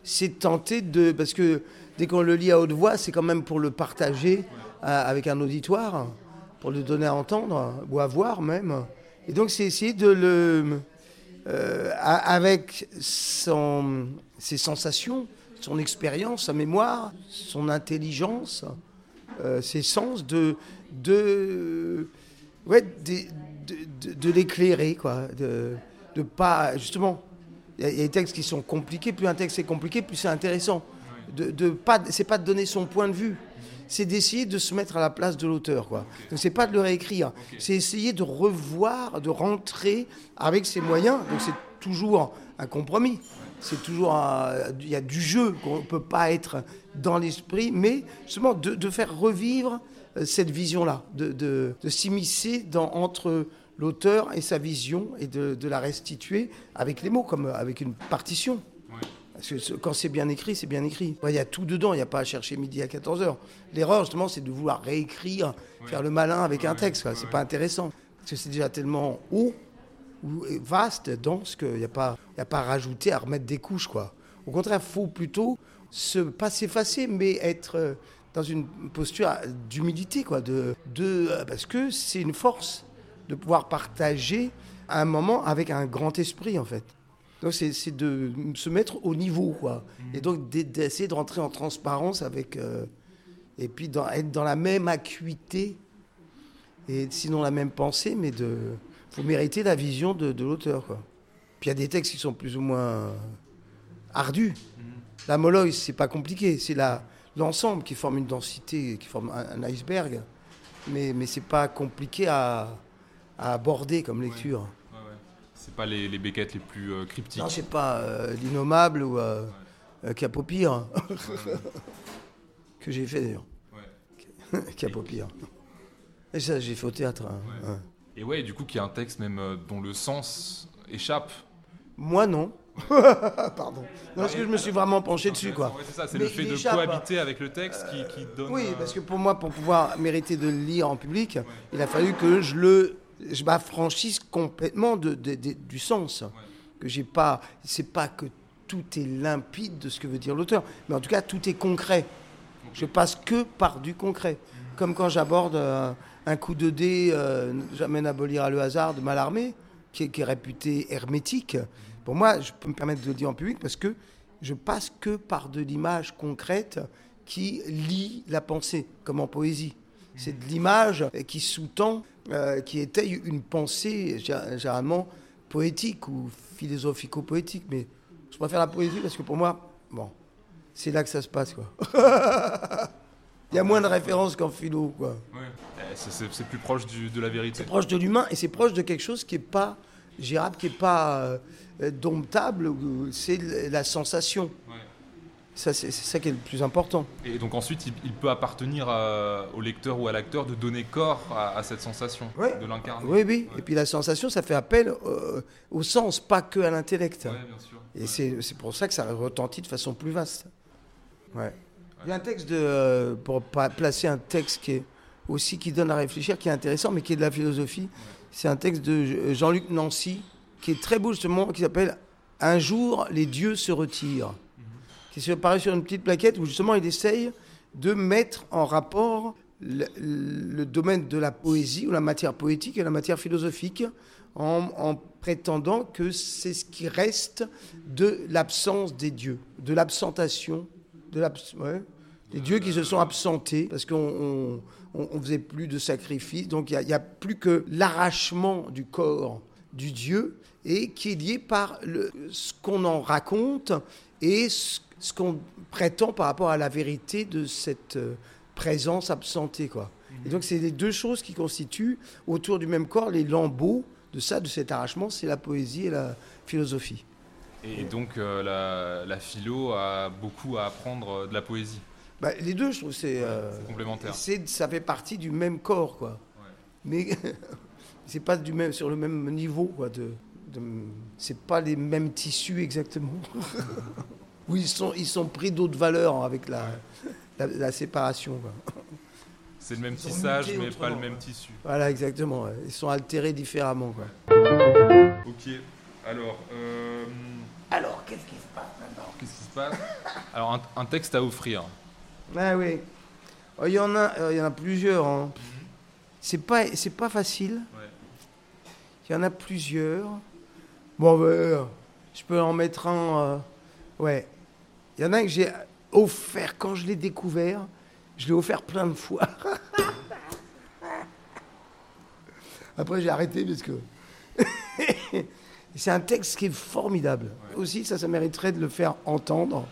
Speaker 2: C'est tenter de. Parce que dès qu'on le lit à haute voix, c'est quand même pour le partager avec un auditoire, pour le donner à entendre, ou à voir même. Et donc, c'est essayer de le. euh, avec ses sensations, son expérience, sa mémoire, son intelligence, euh, ses sens, de. de ouais, de- de- de l'éclairer, quoi. De, de pas. Justement. Il y, a- il y a des textes qui sont compliqués. Plus un texte est compliqué, plus c'est intéressant. De, de pas, c'est pas de donner son point de vue. C'est d'essayer de se mettre à la place de l'auteur, quoi. Donc c'est pas de le réécrire. C'est essayer de revoir, de rentrer avec ses moyens. Donc c'est toujours un compromis. C'est toujours il y a du jeu qu'on ne peut pas être dans l'esprit, mais justement de, de faire revivre euh, cette vision-là, de, de- de s'immiscer dans- entre l'auteur et sa vision et de, de la restituer avec les mots, comme avec une partition. Parce que quand c'est bien écrit, c'est bien écrit. Il y a tout dedans, il n'y a pas à chercher midi à 14h. L'erreur, justement, c'est de vouloir réécrire, faire le malin avec un texte. C'est pas intéressant. Parce que c'est déjà tellement haut ou vaste, dense, qu'il n'y a, pas- il y a pas à rajouter, à remettre des couches. Quoi. Au contraire, il faut plutôt se, pas s'effacer, mais être euh, dans une posture d'humilité. Quoi, de, de, euh, parce que c'est une force de pouvoir partager un moment avec un grand esprit, en fait. Donc c'est de se mettre au niveau, quoi. Et donc d'e- d'essayer de rentrer en transparence avec... euh, et puis dans- être dans la même acuité, et sinon la même pensée, mais de... faut mériter la vision de, de l'auteur, quoi. Puis il y a des textes qui sont plus ou moins ardus. La Molloy, c'est pas compliqué, c'est l'ensemble qui forme une densité, qui forme un, un iceberg. Mais, mais c'est pas compliqué à, à aborder comme lecture.
Speaker 3: Ouais, ouais. C'est pas les, les béquettes les plus euh, cryptiques.
Speaker 2: Non, c'est pas euh, l'innommable ou euh, euh, Capopire. [laughs] que j'ai fait d'ailleurs. [laughs] Capopire. Et ça, j'ai fait au théâtre. hein.
Speaker 3: Et ouais, du coup, qu'il y a un texte même euh, dont le sens échappe.
Speaker 2: Moi, non. [laughs] Pardon. Non, parce que je me suis vraiment penché dessus, quoi.
Speaker 3: Ouais, c'est ça, c'est le fait de cohabiter avec le texte qui, qui donne.
Speaker 2: Oui, parce que pour moi, pour pouvoir mériter de le lire en public, il a fallu que je le, je m'affranchisse complètement de, de- de- du sens. Que j'ai pas, c'est pas que tout est limpide de ce que veut dire l'auteur, mais en tout cas tout est concret. Je passe que par du concret. Comme quand j'aborde euh, un coup de dé, euh, jamais n'abolira le hasard de Mallarmé, qui est, qui est réputé hermétique. Pour moi, je peux me permettre de le dire en public parce que je passe que par de l'image concrète qui lie la pensée, comme en poésie. C'est de l'image qui sous-tend, euh, qui étaye une pensée gé- généralement poétique ou philosophico-poétique. Mais je préfère la poésie parce que pour moi, bon, c'est là que ça se passe. Quoi. [laughs] Il y a moins de références qu'en philo. Quoi.
Speaker 3: ouais. Eh, c'est- plus proche du- de la vérité.
Speaker 2: C'est proche de l'humain et c'est proche de quelque chose qui n'est pas gérable, qui n'est pas euh, domptable. C'est la sensation.
Speaker 3: Ouais.
Speaker 2: Ça, c'est ça qui est le plus important.
Speaker 3: Et donc ensuite, il, il peut appartenir à- au lecteur ou à l'acteur de donner corps à, à cette sensation,
Speaker 2: Ouais.
Speaker 3: de l'incarner.
Speaker 2: Oui, oui.
Speaker 3: Ouais.
Speaker 2: Et puis la sensation, ça fait appel euh, au sens, pas que à l'intellect.
Speaker 3: Ouais, bien sûr.
Speaker 2: Et c'est pour ça que ça retentit de façon plus vaste. Ouais. Il y a un texte de, euh, pour placer un texte qui est aussi qui donne à réfléchir, qui est intéressant, mais qui est de la philosophie. C'est un texte de Jean-Luc Nancy qui est très beau justement, qui s'appelle Un jour les dieux se retirent, qui se paraît sur une petite plaquette où justement il essaye de mettre en rapport le, domaine de la poésie ou la matière poétique et la matière philosophique en, en prétendant que c'est ce qui reste de l'absence des dieux, de l'absentation, des dieux qui se sont absentés parce qu'on on, on- on faisait plus de sacrifices, donc il n'y a, plus que l'arrachement du corps du dieu et qui est lié par ce qu'on en raconte et ce, ce qu'on prétend par rapport à la vérité de cette euh, présence absentée. Quoi. Et donc c'est les deux choses qui constituent autour du même corps les lambeaux de ça, de cet arrachement, c'est la poésie et la philosophie.
Speaker 3: Et donc euh, la, la philo a beaucoup à apprendre euh, de la poésie.
Speaker 2: Bah, les deux, je trouve, c'est euh,
Speaker 3: complémentaire.
Speaker 2: ça fait partie du même corps, quoi. Mais [laughs] c'est pas du même sur le même niveau, quoi. De, de- c'est pas les mêmes tissus exactement. [laughs] oui, ils sont ils sont pris d'autres valeurs avec la, la, la séparation.
Speaker 3: C'est le même tissage, mais pas le même tissu.
Speaker 2: Voilà, exactement. Ils sont altérés différemment. Quoi.
Speaker 3: Ok. Alors, euh,
Speaker 2: Alors, qu'est-ce qui se passe maintenant?
Speaker 3: Qu'est-ce qui se passe? Alors, un, un texte à offrir.
Speaker 2: Ah oui. Oh, Il y en a, euh, il y en a plusieurs. hein. C'est pas, c'est pas facile.
Speaker 3: Ouais.
Speaker 2: Il y en a plusieurs. Bon, ben, je peux en mettre un. euh, ouais. Il y en a un que j'ai offert quand je l'ai découvert. Je l'ai offert plein de fois. [laughs] Après, j'ai arrêté parce que. [laughs] C'est un texte qui est formidable. Aussi, ça, ça mériterait de le faire entendre.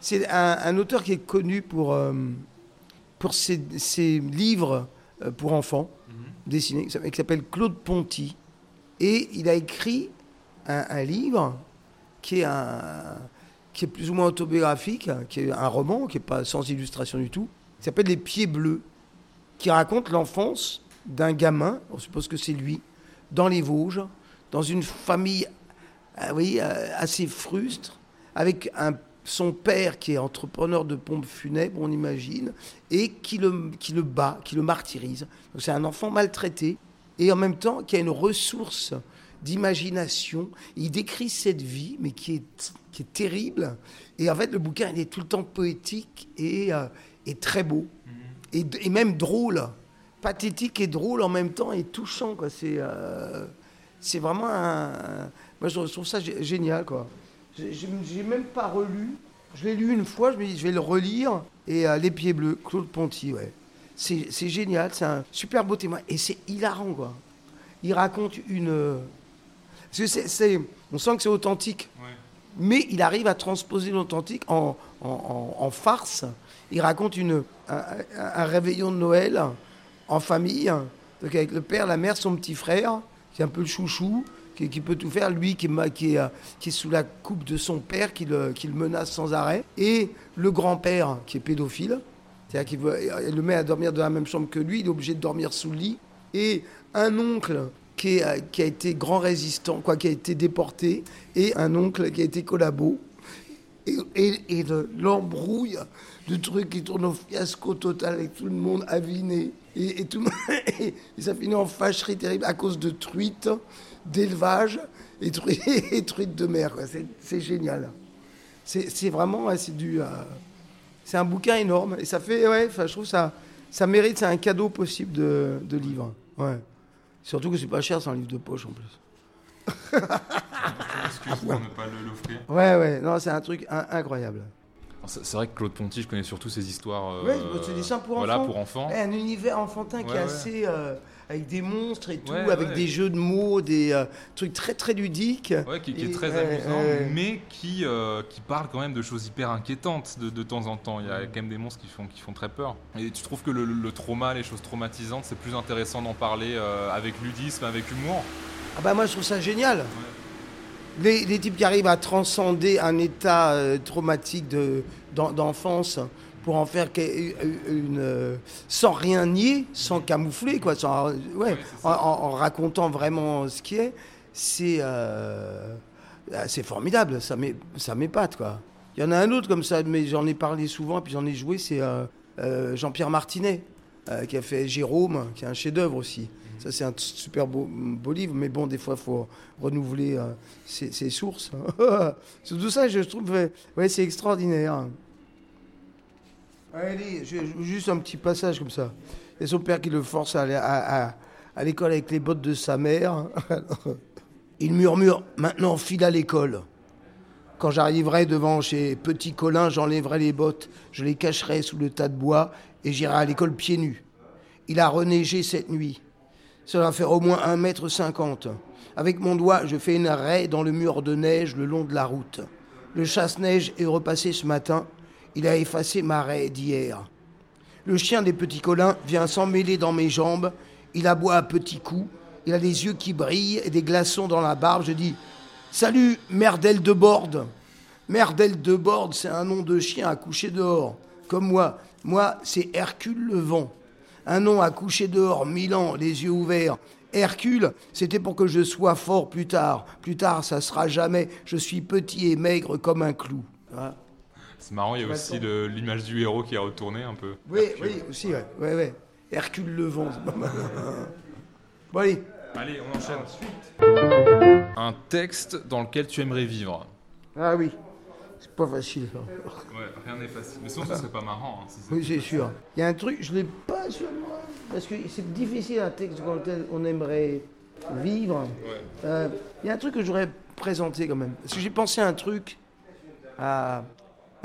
Speaker 2: C'est un, un auteur qui est connu pour, euh, pour ses, ses livres euh, pour enfants dessinés, qui s'appelle- qui s'appelle Claude Ponty. Et il a écrit un, un livre qui est, un, qui est plus ou moins autobiographique, qui est un roman, qui n'est pas sans illustration du tout, qui s'appelle Les Pieds Bleus, qui raconte l'enfance d'un gamin, on suppose que c'est lui, dans les Vosges, dans une famille ah euh, assez frustre, avec un, son père qui est entrepreneur de pompes funèbres, on imagine, et qui le, qui le bat, qui le martyrise. C'est un enfant maltraité, et en même temps qui a une ressource d'imagination. Il décrit cette vie, mais qui est, qui est terrible. Et en fait, le bouquin, il est tout le temps poétique et, euh, et très beau, et, et même drôle. Pathétique et drôle en même temps, et touchant. quoi. C'est... euh, c'est vraiment un. Moi, je trouve ça gé- génial, quoi. J'ai même pas relu. Je l'ai lu une fois, je me dis, je vais le relire. Et euh, Les Pieds Bleus, Claude Ponty, ouais. C'est c'est génial, c'est un super beau témoin. Et c'est hilarant, quoi. Il raconte une. On sent que c'est authentique. Mais il arrive à transposer l'authentique en, en, en- en farce. Il raconte une, un, réveillon de Noël en famille, donc avec le père, la mère, son petit frère, qui est un peu le chouchou, qui, qui peut tout faire, lui qui est, ma- qui est, qui est sous la coupe de son père, qui le, qui le menace sans arrêt, et le grand-père, qui est pédophile, c'est-à-dire qu'il le met à dormir dans la même chambre que lui, il est obligé de dormir sous le lit, et un oncle euh, qui a été grand résistant, quoi, qui a été déporté, et un oncle qui a été collabo, et, l'embrouille de trucs qui tournent au fiasco total avec tout le monde aviné. Et, tout, le [laughs] ça finit en fâcherie terrible à cause de truites, d'élevage et, truites, [laughs] de mer. C'est génial. C'est vraiment, c'est du... euh, c'est un bouquin énorme. Et ça fait, ouais, je trouve ça, ça mérite, c'est un cadeau possible de, de livre. Ouais. Surtout que c'est pas cher, c'est un livre de poche en plus.
Speaker 3: Excuse pour ne pas l'offrir.
Speaker 2: Ouais, ouais, non, c'est un truc in- incroyable.
Speaker 3: C'est vrai que Claude Ponty, je connais surtout ses histoires. euh,
Speaker 2: Ouais, c'est des dessins pour
Speaker 3: voilà,
Speaker 2: enfants.
Speaker 3: pour enfants.
Speaker 2: Ouais, un univers enfantin qui est
Speaker 3: ouais.
Speaker 2: assez. euh, avec des monstres et tout,
Speaker 3: Ouais,
Speaker 2: avec
Speaker 3: ouais.
Speaker 2: des jeux de mots, des euh, trucs très très ludiques.
Speaker 3: Ouais, qui, qui est très amusant, mais qui, euh, qui parle quand même de choses hyper inquiétantes de, de temps en temps. Il y a quand même des monstres qui font, qui font très peur. Et tu trouves que le, le trauma, les choses traumatisantes, c'est plus intéressant d'en parler euh, avec ludisme, avec humour?
Speaker 2: Ah bah moi je trouve ça génial. Les, les types qui arrivent à transcender un état traumatique de- d'en- d'enfance pour en faire une, euh, sans rien nier, sans camoufler, quoi, sans, ouais,
Speaker 3: c'est
Speaker 2: en, racontant vraiment ce qui est, c'est euh, ah, c'est formidable, ça m'é- ça m'épate quoi. Il y en a un autre comme ça, mais j'en ai parlé souvent, puis j'en ai joué, c'est euh, euh, Jean-Pierre Martinet, euh, qui a fait Jérôme, qui est un chef-d'œuvre aussi. Ça, c'est un super beau, beau livre, mais bon, des fois, il faut renouveler euh, ses, ses sources. [laughs] c'est tout ça, je trouve, ouais, ouais, c'est extraordinaire. Allez, juste un petit passage comme ça. Et son père qui le force à aller à, l'école avec les bottes de sa mère. [laughs] Il murmure Maintenant, file à l'école. Quand j'arriverai devant chez Petit Colin, j'enlèverai les bottes, je les cacherai sous le tas de bois et j'irai à l'école pieds nus. Il a reneigé cette nuit. Cela fait au moins un mètre cinquante. Avec mon doigt, je fais une raie dans le mur de neige le long de la route. Le chasse-neige est repassé ce matin. Il a effacé ma raie d'hier. Le chien des petits colins vient s'emmêler dans mes jambes. Il aboie à petits coups. Il a les yeux qui brillent et des glaçons dans la barbe. Je dis Salut, merdelle de borde. Merdelle de borde, c'est un nom de chien à coucher dehors. Comme moi. Moi, c'est Hercule le vent. Un nom à coucher dehors, mille ans, les yeux ouverts. Hercule, c'était pour que je sois fort plus tard. Plus tard, ça sera jamais. Je suis petit et maigre comme un clou. Voilà.
Speaker 3: C'est marrant, il y a aussi l'image du héros qui est retournée un peu.
Speaker 2: Oui,
Speaker 3: Hercule.
Speaker 2: oui, aussi, ouais. ouais, ouais. Hercule le vent, c'est pas mal. [laughs] Bon, allez.
Speaker 3: Allez, on enchaîne. Un texte dans lequel tu aimerais vivre.
Speaker 2: Ah oui, c'est pas facile. ça.
Speaker 3: Ouais, rien n'est facile. Mais sinon, ce serait pas marrant. hein, si
Speaker 2: Oui, c'est sûr. Il y a un truc, je l'ai pas sur moi, parce que c'est difficile un texte dans lequel on aimerait vivre.
Speaker 3: Ouais.
Speaker 2: Euh, Il y a un truc que j'aurais présenté quand même. Parce que j'ai pensé à un truc, à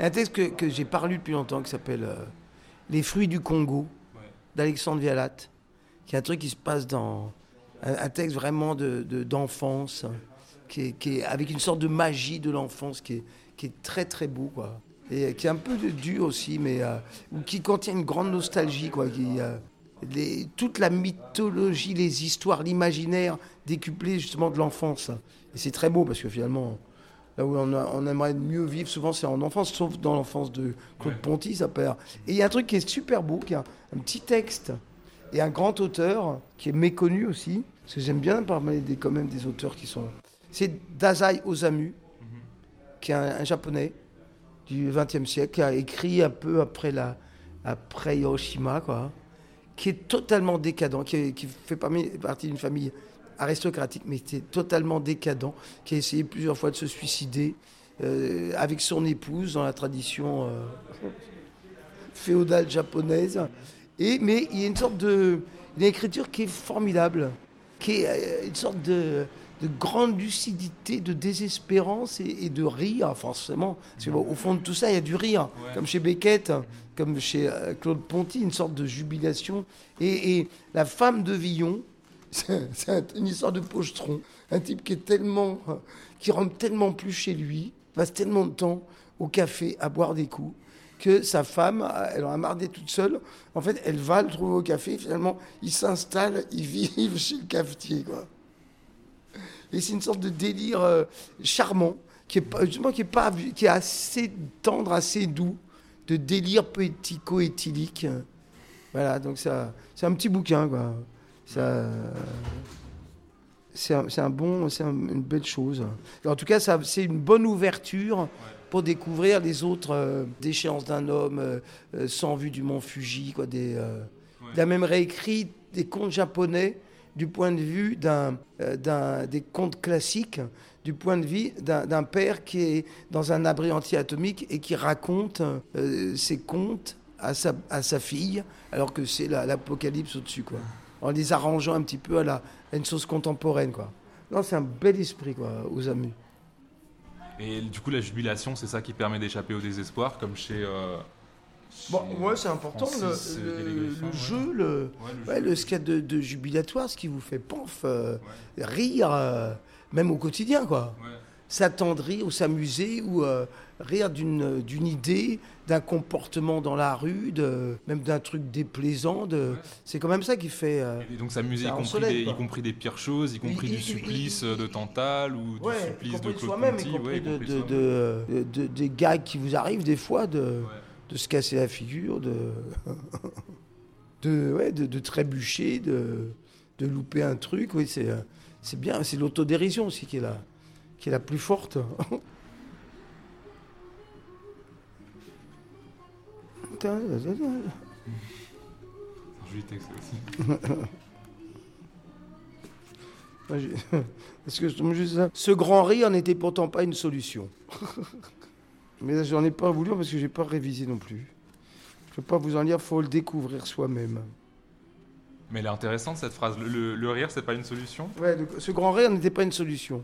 Speaker 2: un texte que, que j'ai pas lu depuis longtemps qui s'appelle euh, Les fruits du Congo
Speaker 3: Ouais.
Speaker 2: d'Alexandre Vialat, qui est un truc qui se passe dans un, un texte vraiment de, de- d'enfance, qui est, qui est avec une sorte de magie de l'enfance qui est, qui est très très beau quoi. Et qui est un peu de dur aussi, mais euh, ou qui contient une grande nostalgie quoi. Qui, euh, les- toute la mythologie, les histoires, l'imaginaire décuplé justement de l'enfance. Et c'est très beau parce que finalement, là où on, a- on aimerait mieux vivre, souvent c'est en enfance, sauf dans l'enfance de Claude
Speaker 3: Ouais.
Speaker 2: Ponty, ça perd. Et il y a un truc qui est super beau, qui est un, petit texte et un grand auteur qui est méconnu aussi, parce que j'aime bien parler des, quand même des auteurs qui sont. C'est Dazai Osamu, qui est un, un japonais du XXe siècle, qui a écrit un peu après, la, après Hiroshima, quoi, qui est totalement décadent, qui, est- qui fait partie d'une famille aristocratique, mais qui est totalement décadent, qui a essayé plusieurs fois de se suicider euh, avec son épouse dans la tradition euh, féodale japonaise. Et, mais il y a une sorte de une écriture qui est formidable, qui est euh, une sorte de, de grande lucidité, de désespérance et, et de rire, forcément. Parce que, bon, au fond de tout ça, il y a du rire,
Speaker 3: Ouais.
Speaker 2: comme chez Beckett, comme chez Claude Ponty, une sorte de jubilation. Et, et la femme de Villon, c'est c'est un- une histoire de pochetron. Un type qui est tellement, qui rentre tellement plus chez lui, passe tellement de temps au café à boire des coups, que sa femme, elle en a marre d'être toute seule. En fait, elle va le trouver au café. Finalement, il s'installe, ils vivent [laughs] chez le cafetier, quoi. Et c'est une sorte de délire euh, charmant, qui est pas, justement qui est pas, qui est assez tendre, assez doux, de délire poético-éthylique. Voilà, donc ça, c'est un petit bouquin, quoi. Ça, euh, c'est un, un bon, c'est un- une belle chose. En tout cas, ça, c'est une bonne ouverture pour découvrir les autres euh, déchéances d'un homme, euh, euh, sans vue du mont Fuji, quoi. Des, euh,
Speaker 3: Ouais.
Speaker 2: Il a même réécrit des contes japonais du point de vue d'un, euh, d'un- des contes classiques, du point de vue d'un, père qui est dans un abri anti-atomique et qui raconte euh, ses contes à sa, à sa fille, alors que c'est la- l'apocalypse au-dessus, quoi. En les arrangeant un petit peu à, la, à une sauce contemporaine, quoi. Non, c'est un bel esprit, quoi, aux amus.
Speaker 3: Et du coup, la jubilation, c'est ça qui permet d'échapper au désespoir, comme chez. euh,
Speaker 2: Bon, ouais, c'est important, le,
Speaker 3: Francis
Speaker 2: le-
Speaker 3: Gallet-Griffin,
Speaker 2: le
Speaker 3: ouais.
Speaker 2: jeu, le,
Speaker 3: Ouais, le
Speaker 2: Ouais, de, de jubilatoire, ce qui vous fait panf, euh, rire, euh, même au quotidien, quoi. S'attendrir ou s'amuser ou euh, rire d'une d'une idée, d'un comportement dans la rue, de, même d'un truc déplaisant. De, C'est quand même ça qui fait. euh,
Speaker 3: Et donc s'amuser, y, compris des- y compris des pires choses, y compris du supplice euh, de Tantale ou du
Speaker 2: ouais,
Speaker 3: supplice de Claude
Speaker 2: soi-même,
Speaker 3: Ponty.
Speaker 2: y compris
Speaker 3: ouais, y
Speaker 2: de,
Speaker 3: compris
Speaker 2: de,
Speaker 3: soi-même.
Speaker 2: de- de- de- des gags qui vous arrivent des fois, de, de se casser la figure, de, [laughs] de, ouais, de, trébucher, de, de louper un truc. Oui, c'est, c'est bien. C'est l'autodérision aussi qui est la, qui est la plus forte.
Speaker 3: Un joli texte aussi.
Speaker 2: Moi, j'ai- Parce que je tombe juste. Ce grand rire n'était pourtant pas une solution. [laughs] Mais là, j'en ai pas voulu parce que j'ai pas révisé non plus. Je peux pas vous en dire, faut le découvrir soi-même.
Speaker 3: Mais elle est intéressante cette phrase. Le, le- le rire, c'est pas une solution?
Speaker 2: Ouais, le- ce grand rire n'était pas une solution.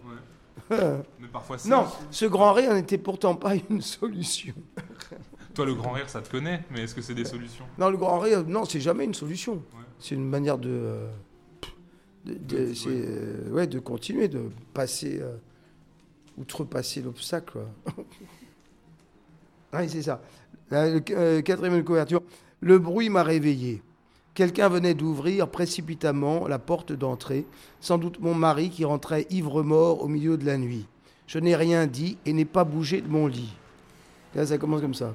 Speaker 2: [laughs]
Speaker 3: Mais parfois, c'est.
Speaker 2: non, ce grand rire n'était pourtant pas une solution.
Speaker 3: Toi, le grand rire, ça te connaît, mais est-ce que c'est des solutions?
Speaker 2: Non, le grand rire, non, c'est jamais une solution.
Speaker 3: Ouais.
Speaker 2: C'est une manière de, euh, de, euh, ouais, de continuer, de passer, euh, outrepasser l'obstacle. [laughs] Ah oui, c'est ça. La- le- quatrième couverture. Le bruit m'a réveillé. Quelqu'un venait d'ouvrir précipitamment la porte d'entrée, sans doute mon mari qui rentrait ivre-mort au milieu de la nuit. Je n'ai rien dit et n'ai pas bougé de mon lit. Là, ça commence comme ça.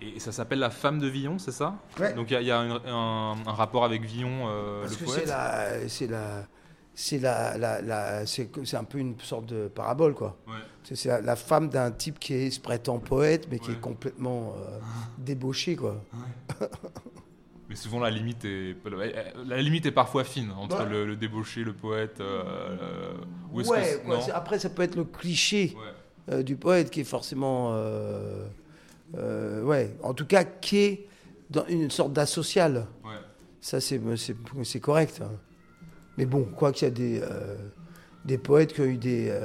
Speaker 3: Et ça s'appelle La femme de Villon, c'est ça?
Speaker 2: Ouais.
Speaker 3: Donc il y a, il y a un, un- un rapport avec Villon, euh,
Speaker 2: Parce
Speaker 3: le poète
Speaker 2: c'est la, c'est la, c'est la, la, la- c'est c'est un peu une sorte de parabole, quoi.
Speaker 3: Ouais.
Speaker 2: C'est c'est la, la femme d'un type qui est se prétend poète, mais qui
Speaker 3: Ouais.
Speaker 2: est complètement euh, débauché, quoi. [laughs]
Speaker 3: Mais souvent la limite est la limite est parfois fine entre
Speaker 2: Ouais.
Speaker 3: le, le débauché, le poète. euh, euh,
Speaker 2: Ouais,
Speaker 3: que
Speaker 2: c'est- après, ça peut être le cliché
Speaker 3: Ouais.
Speaker 2: euh, du poète qui est forcément. euh, ouais, en tout cas, qui est dans une sorte d'asocial.
Speaker 3: Ouais.
Speaker 2: Ça, c'est correct. hein. Mais bon, quoi qu'il y a des, des poètes qui ont eu des,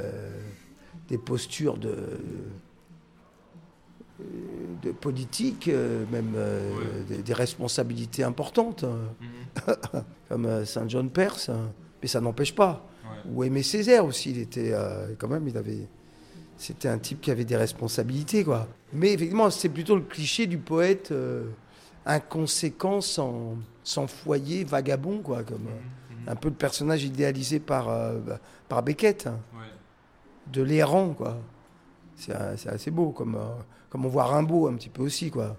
Speaker 2: des postures de, de politique, euh, même euh,
Speaker 3: Ouais.
Speaker 2: des, des responsabilités importantes, hein,
Speaker 3: Mhm. [laughs]
Speaker 2: comme euh, Saint John Perse. hein. Mais ça n'empêche pas.
Speaker 3: Ouais.
Speaker 2: Ou Aimé Césaire aussi, il était euh, quand même, il avait. C'était un type qui avait des responsabilités, quoi. Mais effectivement, c'est plutôt le cliché du poète euh, inconséquent, sans, sans foyer, vagabond, quoi, comme euh,
Speaker 3: Mhm.
Speaker 2: un peu le personnage idéalisé par, euh, bah, par Beckett, hein,
Speaker 3: Ouais.
Speaker 2: de l'errant, quoi. C'est assez beau, comme, euh, comme on voit Rimbaud un petit peu aussi, quoi.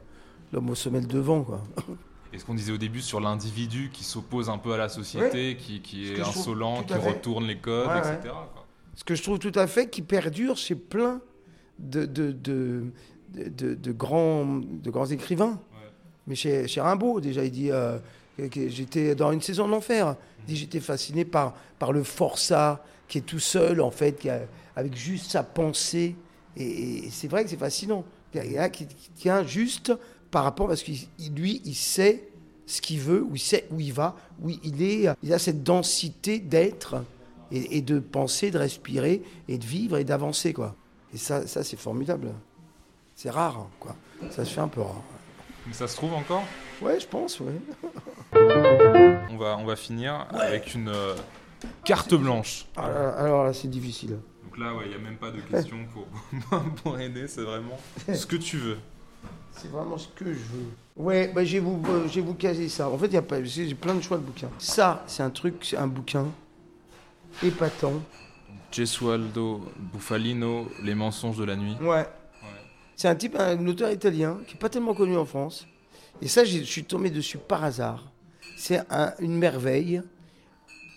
Speaker 2: L'homme au sommet le devant, quoi. [laughs]
Speaker 3: Et ce qu'on disait au début sur l'individu qui s'oppose un peu à la société, qui, qui est insolent, qui
Speaker 2: fait.
Speaker 3: retourne les codes,
Speaker 2: Ouais,
Speaker 3: etc.
Speaker 2: ouais.
Speaker 3: quoi.
Speaker 2: Ce que je trouve tout à fait qui perdure chez plein de, de, de, de, de- de grands, de grands écrivains. Mais chez, chez Rimbaud, déjà, il dit euh, j'étais dans une saison de l'enfer. Il dit j'étais fasciné par, par le forçat qui est tout seul, en fait, qui a- avec juste sa pensée. Et, et c'est vrai que c'est fascinant. Il y en a qui, qui tient juste par rapport, parce que lui, il sait ce qu'il veut, où il sait où il va, où il est. Il a cette densité d'être et, et de penser, de respirer et de vivre et d'avancer, quoi. Et ça, ça c'est formidable. C'est rare, hein, quoi. Ça se fait un peu rare.
Speaker 3: Mais ça se trouve encore?
Speaker 2: Ouais, je pense, ouais.
Speaker 3: on va, on va finir avec une euh, carte blanche.
Speaker 2: Ah, alors là, c'est difficile.
Speaker 3: Là, il n'y a même pas de questions pour, [laughs] pour aider, c'est vraiment ce que tu veux.
Speaker 2: C'est vraiment ce que je veux. Ouais, bah, je, vais vous, euh, je vais vous caser ça. En fait, il y a pas, j'ai plein de choix de bouquins. Ça, c'est un truc, c'est un bouquin épatant.
Speaker 3: Gesualdo Bufalino, Les mensonges de la nuit.
Speaker 2: Ouais. C'est un type, un auteur italien qui n'est pas tellement connu en France. Et ça, j'ai- je suis tombé dessus par hasard. C'est un- une merveille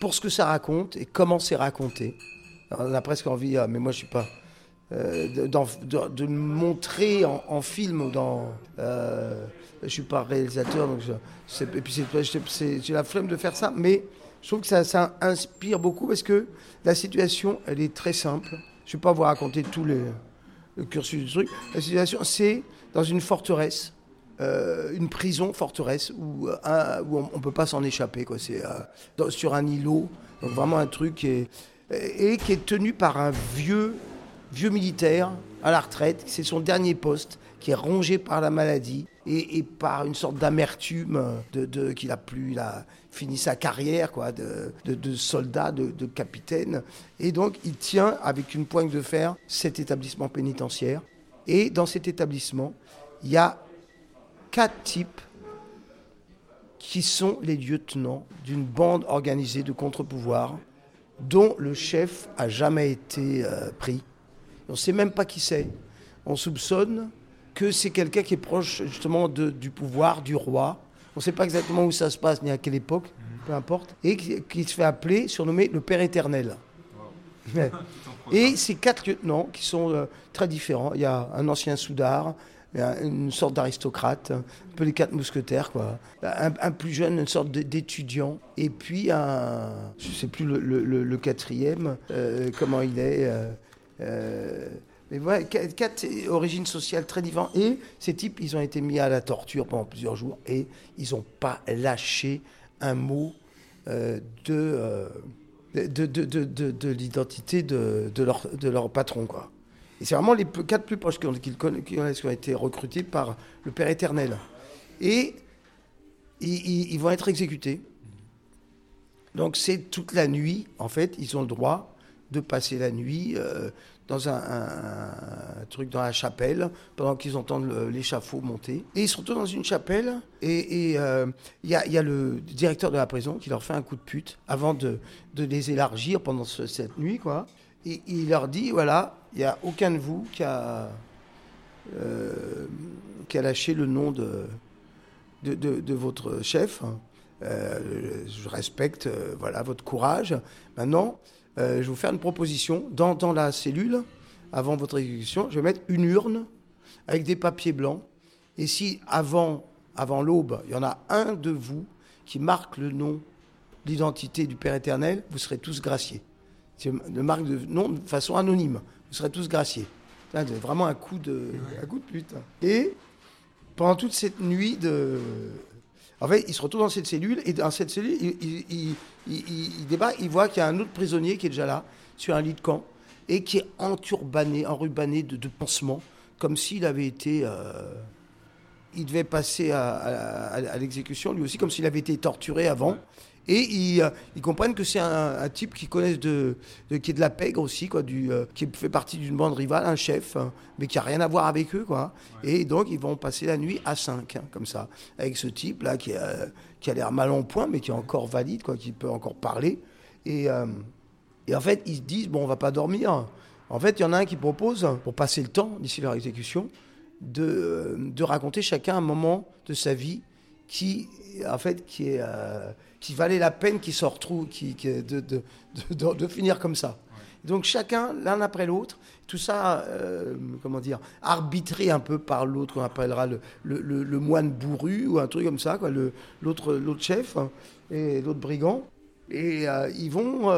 Speaker 2: pour ce que ça raconte et comment c'est raconté. On a presque envie, ah, mais moi je suis pas. euh, de, montrer en, film dans. Euh, je suis pas réalisateur, donc et puis j'ai la flemme de faire ça, mais je trouve que ça, inspire beaucoup parce que la situation, elle est très simple. Je ne vais pas vous raconter tout le cursus du truc. La situation, c'est dans une forteresse, euh, une prison forteresse où, on ne peut pas s'en échapper. Quoi. C'est sur un îlot, donc vraiment un truc est, et qui est tenu par un vieux, vieux militaire à la retraite. C'est son dernier poste qui est rongé par la maladie et, par une sorte d'amertume de, qu'il a plus, il a fini sa carrière quoi, de, soldat, de, de capitaine. Et donc il tient avec une poigne de fer cet établissement pénitentiaire. Et dans cet établissement, il y a quatre types qui sont les lieutenants d'une bande organisée de contre-pouvoir dont le chef a jamais été euh, pris. On ne sait même pas qui c'est. On soupçonne que c'est quelqu'un qui est proche justement de- du pouvoir, du roi. On ne sait pas exactement où ça se passe ni à quelle époque, peu importe. Et qui, qui se fait appeler, surnommé le Père éternel. [laughs] Et ces quatre lieutenants qui sont euh, très différents. Il y a un ancien soudard, une sorte d'aristocrate, un peu les quatre mousquetaires, quoi. Un, plus jeune, une sorte d'étudiant. Et puis un, je sais plus le, quatrième, euh, comment il est. euh, euh, mais voilà, quatre, origines sociales très différentes. Et ces types, ils ont été mis à la torture pendant plusieurs jours et ils n'ont pas lâché un mot de, de, de, de, de- de l'identité de, de, leur, de leur patron. Quoi. Et c'est vraiment les quatre plus proches qui ont été recrutés par le Père éternel. Et ils, vont être exécutés. Donc c'est toute la nuit, en fait, ils ont le droit de passer la nuit euh, dans un, truc dans la chapelle pendant qu'ils entendent l'échafaud monter. Et ils se retrouvent dans une chapelle et euh, il y, a, le directeur de la prison qui leur fait un coup de pute avant de, les élargir pendant ce- cette nuit, quoi. Et il leur dit voilà, il n'y a aucun de vous qui a, euh, qui a lâché le nom de, de, de- votre chef. Euh, je respecte euh, voilà, votre courage. Maintenant, je vais vous faire une proposition. Dans, dans la cellule, avant votre exécution, je vais mettre une urne avec des papiers blancs. Et si avant, avant l'aube, il y en a un de vous qui marque le nom, l'identité du Père éternel, vous serez tous graciés. C'est le marque de nom de façon anonyme. Vous serez tous graciés. Vraiment un coup de, un coup de pute. Et pendant toute cette nuit de. En fait, il se retrouve dans cette cellule et dans cette cellule, il, il, il, il, il débat, il voit qu'il y a un autre prisonnier qui est déjà là, sur un lit de camp, et qui est enturbané, enrubané de, de pansements, comme s'il avait été. euh, il devait passer à, à- à l'exécution, lui aussi, comme s'il avait été torturé avant. Et ils, euh, ils comprennent que c'est un, un type qui connaissent de, de- qui est de la pègre aussi, quoi, du, euh, qui fait partie d'une bande rivale, un chef, hein, mais qui a rien à voir avec eux, quoi. Et donc ils vont passer la nuit à 5, comme ça, avec ce type là qui, a- qui a l'air mal en point, mais qui est encore valide, quoi, qui peut encore parler. Et, euh, et en fait, ils se disent bon, on va pas dormir. En fait, il y en a un qui propose, pour passer le temps d'ici leur exécution, de, de raconter chacun un moment de sa vie qui, en fait, qui, est, euh, qui valait la peine qu'il se retrouve, qui, qui- de, de, de, de- finir comme ça. Donc chacun, l'un après l'autre, tout ça, euh, comment dire, arbitré un peu par l'autre, qu'on appellera le, le, le- le moine bourru ou un truc comme ça, quoi, l'autre l'autre chef hein, et l'autre brigand. Et euh, ils vont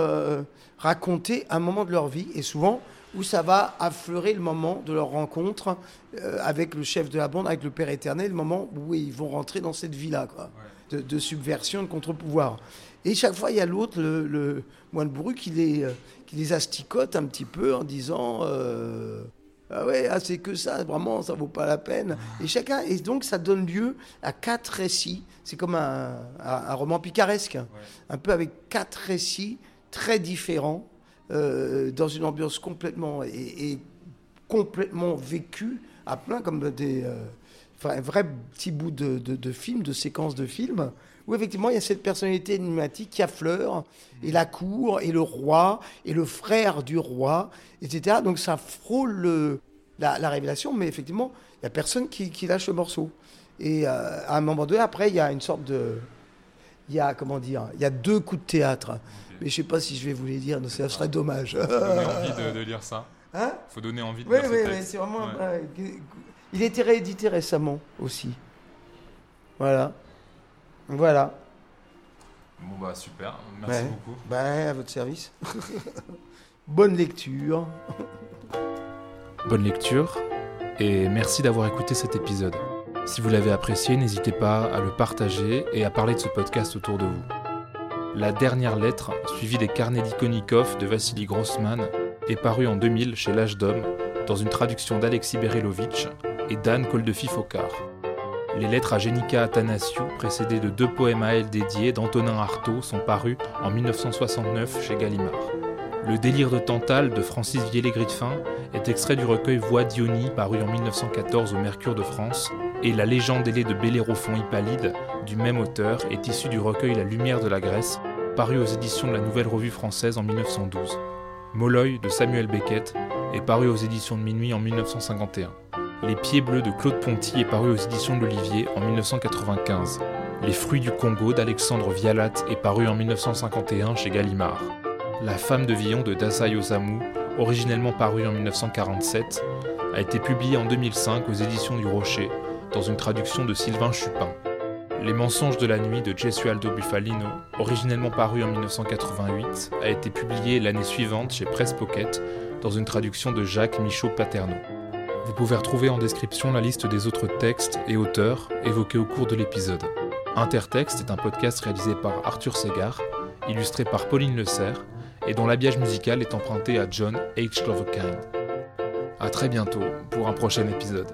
Speaker 2: raconter un moment de leur vie, et souvent où ça va affleurer le moment de leur rencontre euh, avec le chef de la bande, avec le Père éternel, le moment où ils vont rentrer dans cette vie-là, quoi, de, de subversion, de contre-pouvoir. Et chaque fois, il y a l'autre, le, le moine bourru, qui les, euh, qui les asticote un petit peu en disant euh, Ah ouais, ah, c'est que ça, vraiment, ça vaut pas la peine. Et chacun, et donc ça donne lieu à quatre récits. C'est comme un, un- un roman picaresque, un peu avec quatre récits très différents, euh, dans une ambiance complètement et, complètement vécue à plein comme des euh, un vrai petit bout de, film de séquence de film où effectivement il y a cette personnalité énigmatique qui affleure et la cour et le roi et le frère du roi etc donc ça frôle le- la, la révélation mais effectivement il y a personne qui, qui lâche le morceau. Et euh, à un moment donné après il y a une sorte de il y a comment dire il y a deux coups de théâtre mais je sais pas si je vais vous les dire, ça serait dommage.
Speaker 4: Faut donner envie de, de [laughs] lire ça.
Speaker 2: Hein
Speaker 4: Faut donner envie de
Speaker 2: Oui,
Speaker 4: lire
Speaker 2: oui,
Speaker 4: ce
Speaker 2: oui,
Speaker 4: texte.
Speaker 2: c'est vraiment.
Speaker 4: Ouais.
Speaker 2: euh, il a été réédité récemment aussi. Voilà. Voilà.
Speaker 4: Bon bah super, merci
Speaker 2: Ouais.
Speaker 4: beaucoup.
Speaker 2: Ben, à votre service. [laughs] Bonne lecture. [laughs]
Speaker 3: Bonne lecture et merci d'avoir écouté cet épisode. Si vous l'avez apprécié, n'hésitez pas à le partager et à parler de ce podcast autour de vous. La dernière lettre, suivie des carnets d'Ikonikov de Vassili Grossman, est parue en 2000 chez L'Âge d'Homme, dans une traduction d'Alexis Berelovitch et d'Anne Koldefi-Focard. Les lettres à Jenica Athanasiou, précédées de deux poèmes à elle dédiés d'Antonin Artaud, sont parues en 1969 chez Gallimard. Le délire de Tantale de Francis Viellé-Griffin est extrait du recueil Voix d'Ioni paru en 1914 au Mercure de France, et La légende ailée de Bellérophon Hippalide du même auteur est issue du recueil La lumière de la Grèce, paru aux éditions de la Nouvelle Revue Française en 1912. Molloy de Samuel Beckett est paru aux éditions de Minuit en 1951. Les Pieds Bleus de Claude Ponty est paru aux éditions de l'Olivier en 1995. Les Fruits du Congo d'Alexandre Vialat est paru en 1951 chez Gallimard. La femme de Villon de Dazai Osamu, originellement paru en 1947, a été publiée en 2005 aux éditions du Rocher, dans une traduction de Sylvain Chupin. Les mensonges de la nuit de Gesualdo Bufalino, originellement paru en 1988, a été publié l'année suivante chez Presse Pocket, dans une traduction de Jacques Michaud Paterno. Vous pouvez retrouver en description la liste des autres textes et auteurs évoqués au cours de l'épisode. Intertexte est un podcast réalisé par Arthur Segar, illustré par Pauline Le Serre, et dont l'habillage musical est emprunté à John H. Lovekind. A très bientôt pour un prochain épisode.